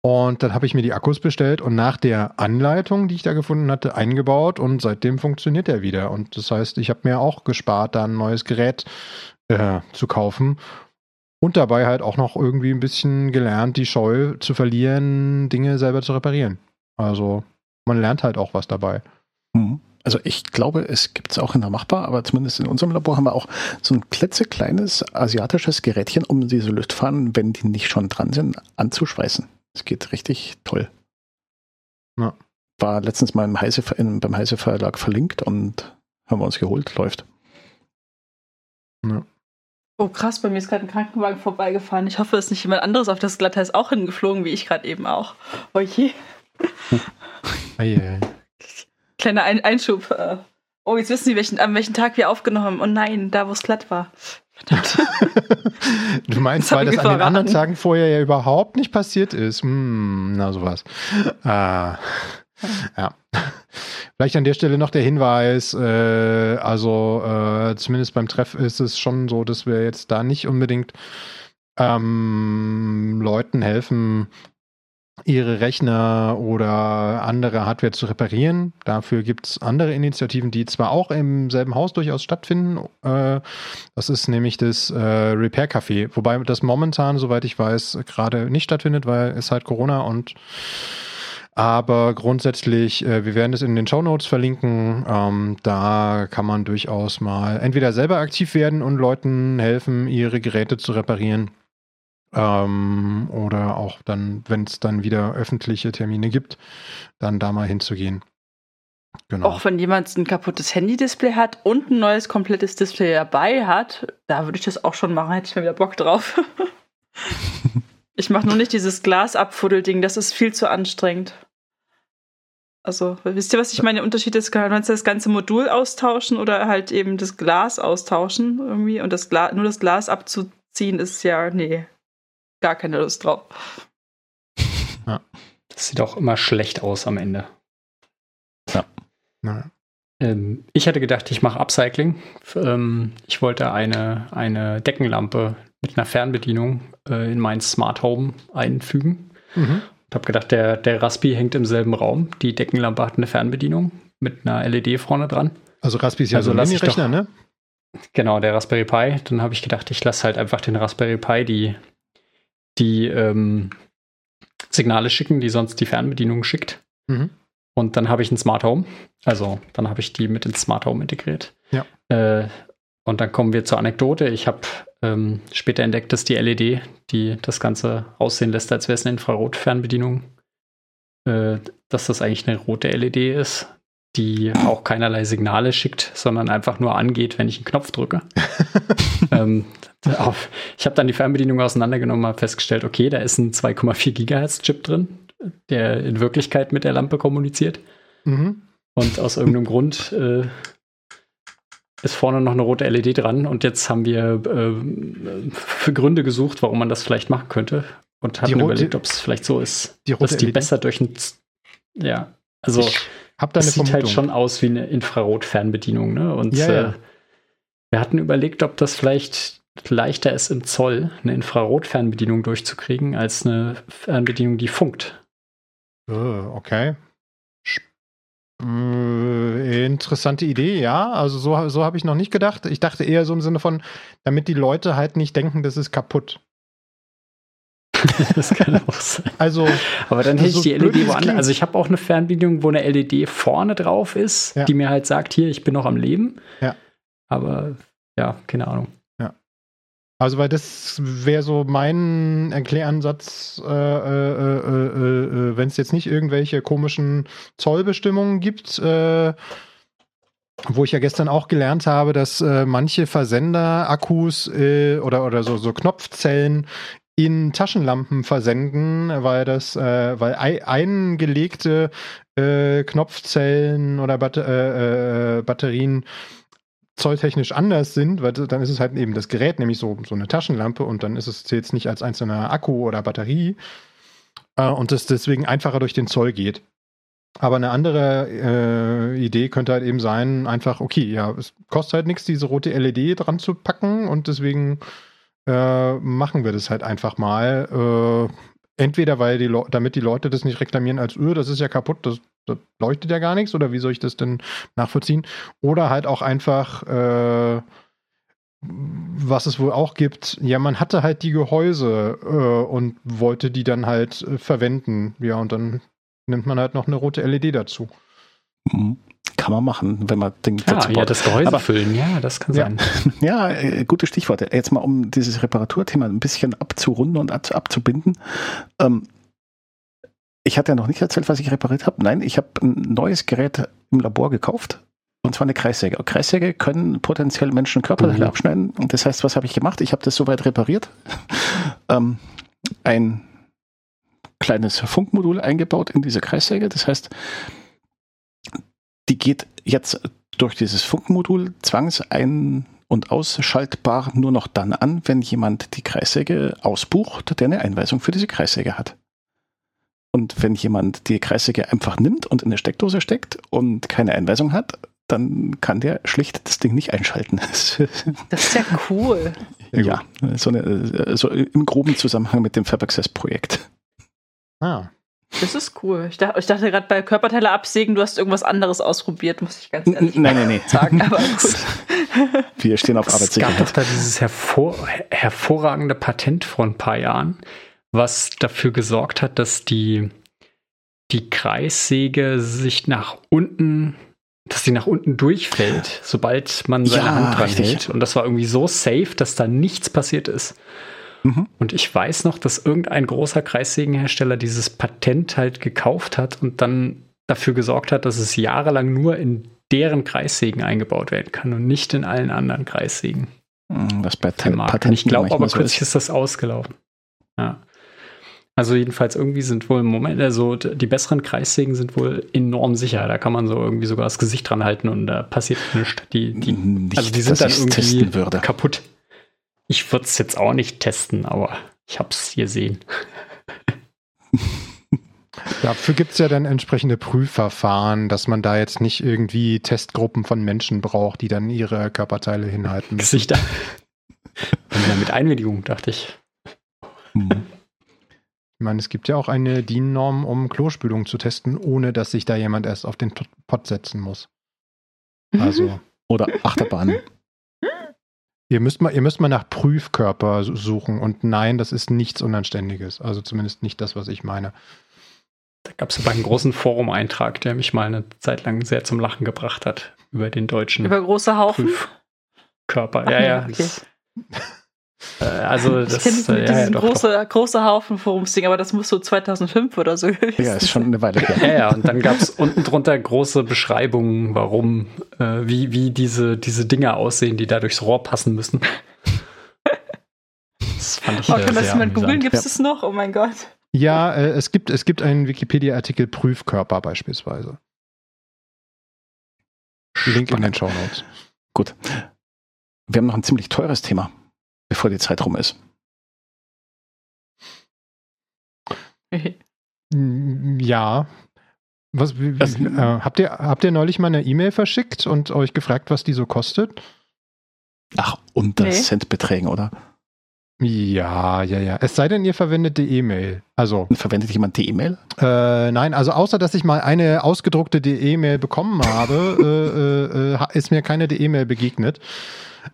und dann habe ich mir die Akkus bestellt und nach der Anleitung, die ich da gefunden hatte, eingebaut und seitdem funktioniert er wieder. Und das heißt, ich habe mir auch gespart, da ein neues Gerät äh, zu kaufen und dabei halt auch noch irgendwie ein bisschen gelernt, die Scheu zu verlieren, Dinge selber zu reparieren. Also man lernt halt auch was dabei. Mhm. Also ich glaube, es gibt es auch in der Machbar, aber zumindest in unserem Labor haben wir auch so ein klitzekleines asiatisches Gerätchen, um diese Lüftfahnen, wenn die nicht schon dran sind, anzuschweißen. Es geht richtig toll. Ja. War letztens mal im Heise, in, beim Heise Verlag verlinkt und haben wir uns geholt, läuft. Ja. Oh krass, bei mir ist gerade ein Krankenwagen vorbeigefahren. Ich hoffe, es ist nicht jemand anderes auf das Glatteis auch hingeflogen, wie ich gerade eben auch. Oh je. Kleiner ein Einschub. Äh. Oh, jetzt wissen Sie, welchen, an welchem Tag wir aufgenommen haben. Oh nein, da wo es glatt war. du meinst, das weil das an den anderen Tagen vorher ja überhaupt nicht passiert ist. Hm, na, sowas. Ah, ja. Vielleicht an der Stelle noch der Hinweis, äh, also äh, zumindest beim Treff ist es schon so, dass wir jetzt da nicht unbedingt ähm, Leuten helfen, ihre Rechner oder andere Hardware zu reparieren. Dafür gibt es andere Initiativen, die zwar auch im selben Haus durchaus stattfinden. Äh, das ist nämlich das äh, Repair Café, wobei das momentan, soweit ich weiß, gerade nicht stattfindet, weil es halt Corona und aber grundsätzlich, äh, wir werden es in den Show Notes verlinken. Ähm, da kann man durchaus mal entweder selber aktiv werden und Leuten helfen, ihre Geräte zu reparieren ähm, oder auch dann, wenn es dann wieder öffentliche Termine gibt, dann da mal hinzugehen. Genau. Auch wenn jemand ein kaputtes Handy-Display hat und ein neues komplettes Display dabei hat, da würde ich das auch schon machen, hätte ich mal wieder Bock drauf. ich mache nur nicht dieses Glas-Abfuddel-Ding, das ist viel zu anstrengend. Also, wisst ihr, was ich meine? Der Unterschied ist, kann man das ganze Modul austauschen oder halt eben das Glas austauschen irgendwie und das Glas, nur das Glas abzuziehen ist ja, nee, gar keine Lust drauf. Ja. Das sieht auch immer schlecht aus am Ende. Ja. ja. Ähm, ich hatte gedacht, ich mache Upcycling. Ähm, ich wollte eine, eine Deckenlampe mit einer Fernbedienung äh, in mein Smart Home einfügen. Mhm. Und habe gedacht, der, der Raspi hängt im selben Raum. Die Deckenlampe hat eine Fernbedienung mit einer LED vorne dran. Also Raspi ist ja also so ein Mini-Rechner, ne? Genau, der Raspberry Pi. Dann habe ich gedacht, ich lasse halt einfach den Raspberry Pi die die, ähm, Signale schicken, die sonst die Fernbedienung schickt. Mhm. Und dann habe ich ein Smart Home. Also dann habe ich die mit ins Smart Home integriert. Ja. Äh, und dann kommen wir zur Anekdote. Ich habe ähm, später entdeckt, dass die LED, die das Ganze aussehen lässt, als wäre es eine Infrarot-Fernbedienung, äh, dass das eigentlich eine rote LED ist, die auch keinerlei Signale schickt, sondern einfach nur angeht, wenn ich einen Knopf drücke. ähm, auf, ich habe dann die Fernbedienung auseinandergenommen, habe festgestellt, okay, da ist ein 2,4 Gigahertz Chip drin, der in Wirklichkeit mit der Lampe kommuniziert. Mhm. Und aus irgendeinem Grund äh, ist vorne noch eine rote LED dran. Und jetzt haben wir äh, für Gründe gesucht, warum man das vielleicht machen könnte. Und haben überlegt, ob es vielleicht so ist, Die dass die LED? besser durch ein. Z- Ja, also Ich hab da eine es sieht halt schon aus wie eine Infrarot-Fernbedienung. Ne? Und Ja, ja. Äh, wir hatten überlegt, ob das vielleicht leichter ist im Zoll, eine Infrarot-Fernbedienung durchzukriegen, als eine Fernbedienung, die funkt. Äh, okay. Äh, interessante Idee, ja. Also so, so habe ich noch nicht gedacht. Ich dachte eher so im Sinne von, damit die Leute halt nicht denken, das ist kaputt. das kann auch sein. Also, Aber dann hätte ich so die LED woanders. Also ich habe auch eine Fernbedienung, wo eine LED vorne drauf ist, Ja. die mir halt sagt, hier, ich bin noch am Leben. Ja. Aber ja, keine Ahnung. also weil das wäre so mein Erkläransatz, äh, äh, äh, äh, äh, wenn es jetzt nicht irgendwelche komischen Zollbestimmungen gibt, äh, wo ich ja gestern auch gelernt habe, dass äh, manche Versender Akkus äh, oder, oder so, so Knopfzellen in Taschenlampen versenden, weil das, äh, weil ei- eingelegte äh, Knopfzellen oder Bat äh, äh, Batterien zolltechnisch anders sind, weil dann ist es halt eben das Gerät, nämlich so, so eine Taschenlampe und dann ist es jetzt nicht als einzelner Akku oder Batterie äh, und das deswegen einfacher durch den Zoll geht. Aber eine andere äh, Idee könnte halt eben sein, einfach, okay, ja, es kostet halt nichts, diese rote LED dran zu packen und deswegen äh, machen wir das halt einfach mal. Äh, entweder weil die damit die Leute das nicht reklamieren als, öh, das ist ja kaputt, das, das leuchtet ja gar nichts, oder wie soll ich das denn nachvollziehen? Oder halt auch einfach, äh, was es wohl auch gibt, ja, man hatte halt die Gehäuse äh, und wollte die dann halt äh, verwenden. Ja, und dann nimmt man halt noch eine rote LED dazu. Mhm. Kann man machen, wenn man den Ja, dazu ja baut. das Gehäuse Aber- füllen, ja, das kann Ja. sein. Ja, äh, gute Stichworte. Jetzt mal, um dieses Reparaturthema ein bisschen abzurunden und ab, abzubinden. Ähm, ich hatte ja noch nicht erzählt, was ich repariert habe. Nein, ich habe ein neues Gerät im Labor gekauft. Und zwar eine Kreissäge. Kreissäge können potenziell Menschen Körperteile Mhm. abschneiden. Und das heißt, was habe ich gemacht? Ich habe das soweit repariert. ähm, ein kleines Funkmodul eingebaut in diese Kreissäge. Das heißt, die geht jetzt durch dieses Funkmodul zwangsein- und ausschaltbar nur noch dann an, wenn jemand die Kreissäge ausbucht, der eine Einweisung für diese Kreissäge hat. Und wenn jemand die Kreissäge einfach nimmt und in eine Steckdose steckt und keine Einweisung hat, dann kann der schlicht das Ding nicht einschalten. Das ist ja cool. Ja, so, eine, so im groben Zusammenhang mit dem FabAccess-Projekt. Ah. Das ist cool. Ich dachte, ich dachte gerade bei Körperteile absägen, du hast irgendwas anderes ausprobiert, muss ich ganz ehrlich Nein, nein, nein. sagen. Aber gut. Wir stehen auf Es gab Arbeitssicherheit. doch da dieses hervor hervorragende Patent vor ein paar Jahren, was dafür gesorgt hat, dass die, die Kreissäge sich nach unten, dass sie nach unten durchfällt, sobald man seine Ja, Hand dran richtig. hält. Und das war irgendwie so safe, dass da nichts passiert ist. Mhm. Und ich weiß noch, dass irgendein großer Kreissägenhersteller dieses Patent halt gekauft hat und dann dafür gesorgt hat, dass es jahrelang nur in deren Kreissägen eingebaut werden kann und nicht in allen anderen Kreissägen Was bei der Markt. Patenten Und ich glaube aber so kürzlich ist. ist das ausgelaufen. Ja. Also jedenfalls irgendwie sind wohl im Moment, also die besseren Kreissägen sind wohl enorm sicher. Da kann man so irgendwie sogar das Gesicht dran halten und da passiert nichts. Die, die, Nicht, also die sind dann irgendwie kaputt. Ich würde es jetzt auch nicht testen, aber ich habe es gesehen. Dafür gibt es ja dann entsprechende Prüfverfahren, dass man da jetzt nicht irgendwie Testgruppen von Menschen braucht, die dann ihre Körperteile hinhalten. müssen. Gesichter. mit Einwilligung, dachte ich. Mhm. Ich meine, es gibt ja auch eine DIN-Norm, um Klospülung zu testen, ohne dass sich da jemand erst auf den Pott setzen muss. Also, Oder Achterbahn. Ihr müsst mal, ihr müsst mal nach Prüfkörper suchen und nein, das ist nichts Unanständiges. Also zumindest nicht das, was ich meine. Da gab es aber einen großen Forum-Eintrag, der mich mal eine Zeit lang sehr zum Lachen gebracht hat über den deutschen Über große Haufen. Prüfkörper. Ach ja, ja. okay. Das, äh, also Ich das kenne es mit äh, ja, ja, große, große Haufen Forumsding, aber das muss so 2005 oder so gewesen Ja, ist schon eine Weile her. Ja, ja, und dann gab es unten drunter große Beschreibungen, warum, äh, wie, wie diese, diese Dinger aussehen, die da durchs Rohr passen müssen. Das fand ich Oh, äh, kann das jemand googeln? Gibt es das noch? Oh mein Gott. Ja, äh, es gibt, es gibt einen Wikipedia-Artikel Prüfkörper beispielsweise. Link in den Show Notes. Gut. Wir haben noch ein ziemlich teures Thema, bevor die Zeit rum ist. Ja. Was, wie, Das- wie, äh, habt, ihr, habt ihr neulich mal eine E-Mail verschickt und euch gefragt, was die so kostet? Ach, unter Nee. Centbeträgen, oder? Ja, ja, ja. Es sei denn, ihr verwendet die E-Mail. Also, Verwendet jemand die E-Mail? äh, nein, also außer, dass ich mal eine ausgedruckte E-Mail bekommen habe, äh, äh, äh, ist mir keine E-Mail begegnet.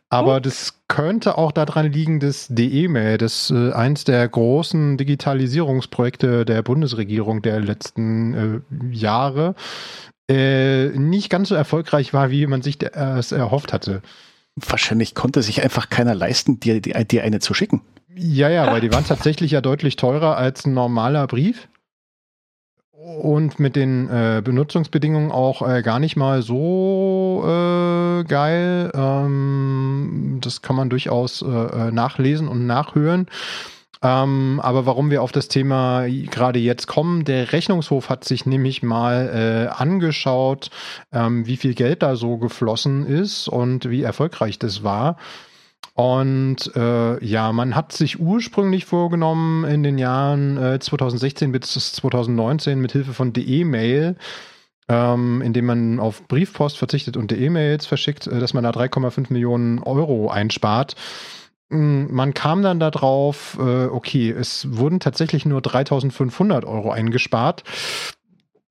Aber Oh. das könnte auch daran liegen, dass die E-Mail, das äh, eins der großen Digitalisierungsprojekte der Bundesregierung der letzten äh, Jahre, äh, nicht ganz so erfolgreich war, wie man sich äh, es erhofft hatte. Wahrscheinlich konnte sich einfach keiner leisten, dir, dir, dir eine zu schicken. Ja, ja, weil die waren tatsächlich ja deutlich teurer als ein normaler Brief. Und mit den äh, Benutzungsbedingungen auch äh, gar nicht mal so äh, geil. Ähm, das kann man durchaus äh, äh, nachlesen und nachhören. Ähm, aber warum wir auf das Thema gerade jetzt kommen, der Rechnungshof hat sich nämlich mal äh, angeschaut, ähm, wie viel Geld da so geflossen ist und wie erfolgreich das war. Und äh, ja, man hat sich ursprünglich vorgenommen, in den Jahren äh, 2016 bis 2019 mit Hilfe von DE-Mail, ähm, indem man auf Briefpost verzichtet und DE-Mails verschickt, äh, dass man da 3,5 Millionen Euro einspart. Mm, Man kam dann darauf, äh, okay, es wurden tatsächlich nur 3500 Euro eingespart.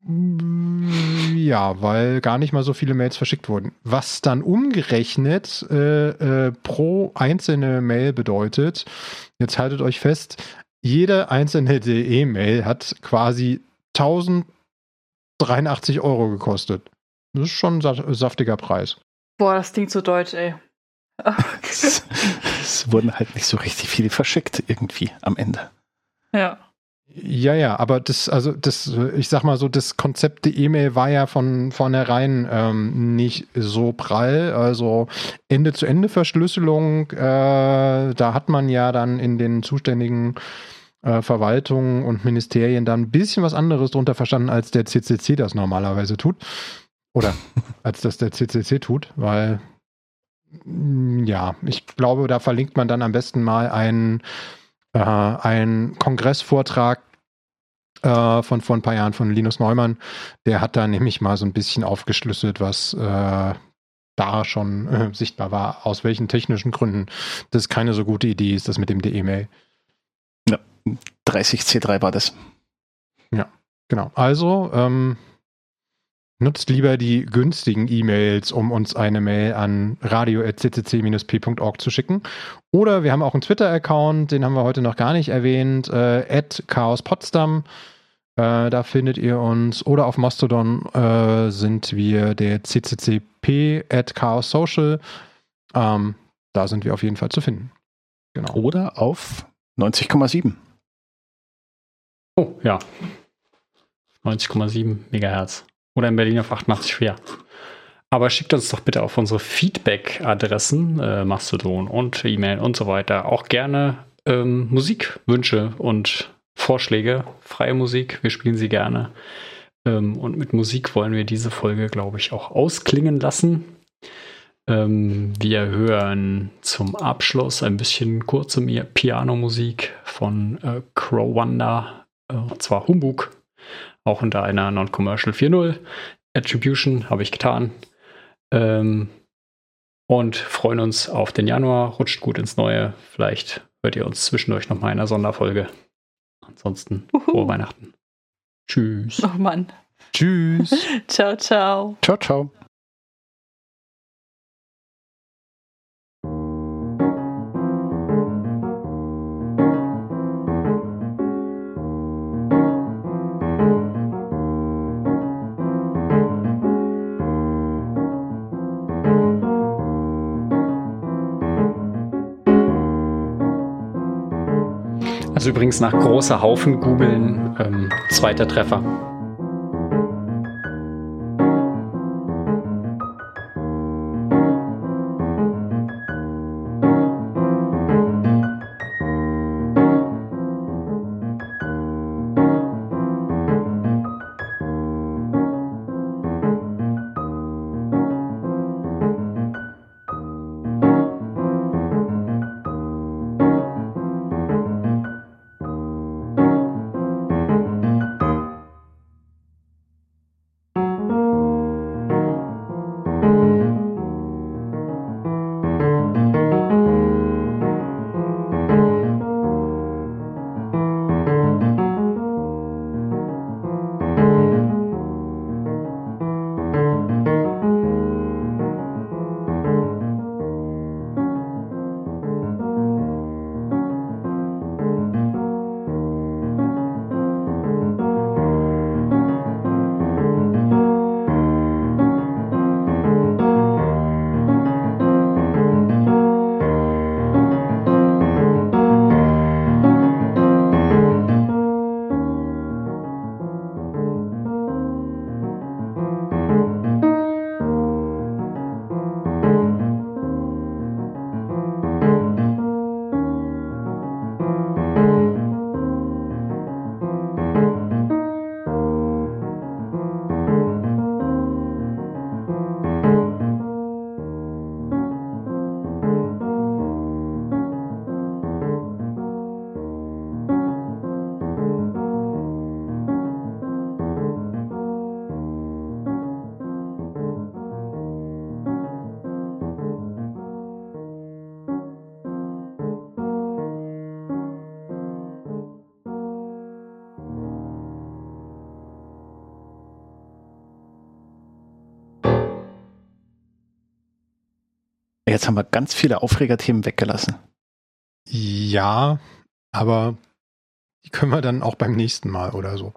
Mm, Ja, weil gar nicht mal so viele Mails verschickt wurden. Was dann umgerechnet äh, äh, pro einzelne Mail bedeutet, jetzt haltet euch fest, jede einzelne DE-Mail hat quasi 1083 Euro gekostet. Das ist schon ein sa- saftiger Preis. Boah, das klingt so deutsch, ey. Es, es wurden halt nicht so richtig viele verschickt irgendwie am Ende. ja. Ja, ja, aber das, also das, ich sag mal so, das Konzept der E-Mail war ja von vornherein ähm, nicht so prall. Also Ende-zu-Ende-Verschlüsselung, äh, da hat man ja dann in den zuständigen äh, Verwaltungen und Ministerien dann ein bisschen was anderes drunter verstanden, als der CCC das normalerweise tut. Oder als das der CCC tut, weil ja, ich glaube, da verlinkt man dann am besten mal einen äh, ein Kongressvortrag äh, von vor ein paar Jahren von Linus Neumann. Der hat da nämlich mal so ein bisschen aufgeschlüsselt, was äh, da schon äh, sichtbar war, aus welchen technischen Gründen das keine so gute Idee ist, das mit dem E-Mail. 30 C3 war das. Genau. Also ähm, nutzt lieber die günstigen E-Mails, um uns eine Mail an radio.ccc-p.org zu schicken. Oder wir haben auch einen Twitter-Account, den haben wir heute noch gar nicht erwähnt, äh, @chaospotsdam. Äh, da findet ihr uns. Oder auf Mastodon äh, sind wir der cccp at Chaos Social. Ähm, da sind wir auf jeden Fall zu finden. Genau. Oder auf 90,7. Oh, ja. 90,7 Megahertz. Oder in Berlin auf 88,4. Aber schickt uns doch bitte auf unsere Feedback-Adressen, äh, Mastodon und E-Mail und so weiter, auch gerne ähm, Musikwünsche und Vorschläge. Freie Musik, wir spielen sie gerne. Ähm, und mit Musik wollen wir diese Folge, glaube ich, auch ausklingen lassen. Ähm, wir hören zum Abschluss ein bisschen kurze Pianomusik von äh, Crow Wonder, äh, und zwar Humbug, auch unter einer Non-Commercial 4.0. Attribution habe ich getan. Ähm, und freuen uns auf den Januar. Rutscht gut ins Neue. Vielleicht hört ihr uns zwischendurch noch mal in einer Sonderfolge. Ansonsten Uhu. frohe Weihnachten. Tschüss. Oh Mann. Tschüss. Ciao, ciao. Ciao, ciao. Übrigens nach großer Haufen googeln ähm, zweiter Treffer. Jetzt haben wir ganz viele Aufregerthemen weggelassen. Ja, aber die können wir dann auch beim nächsten Mal oder so.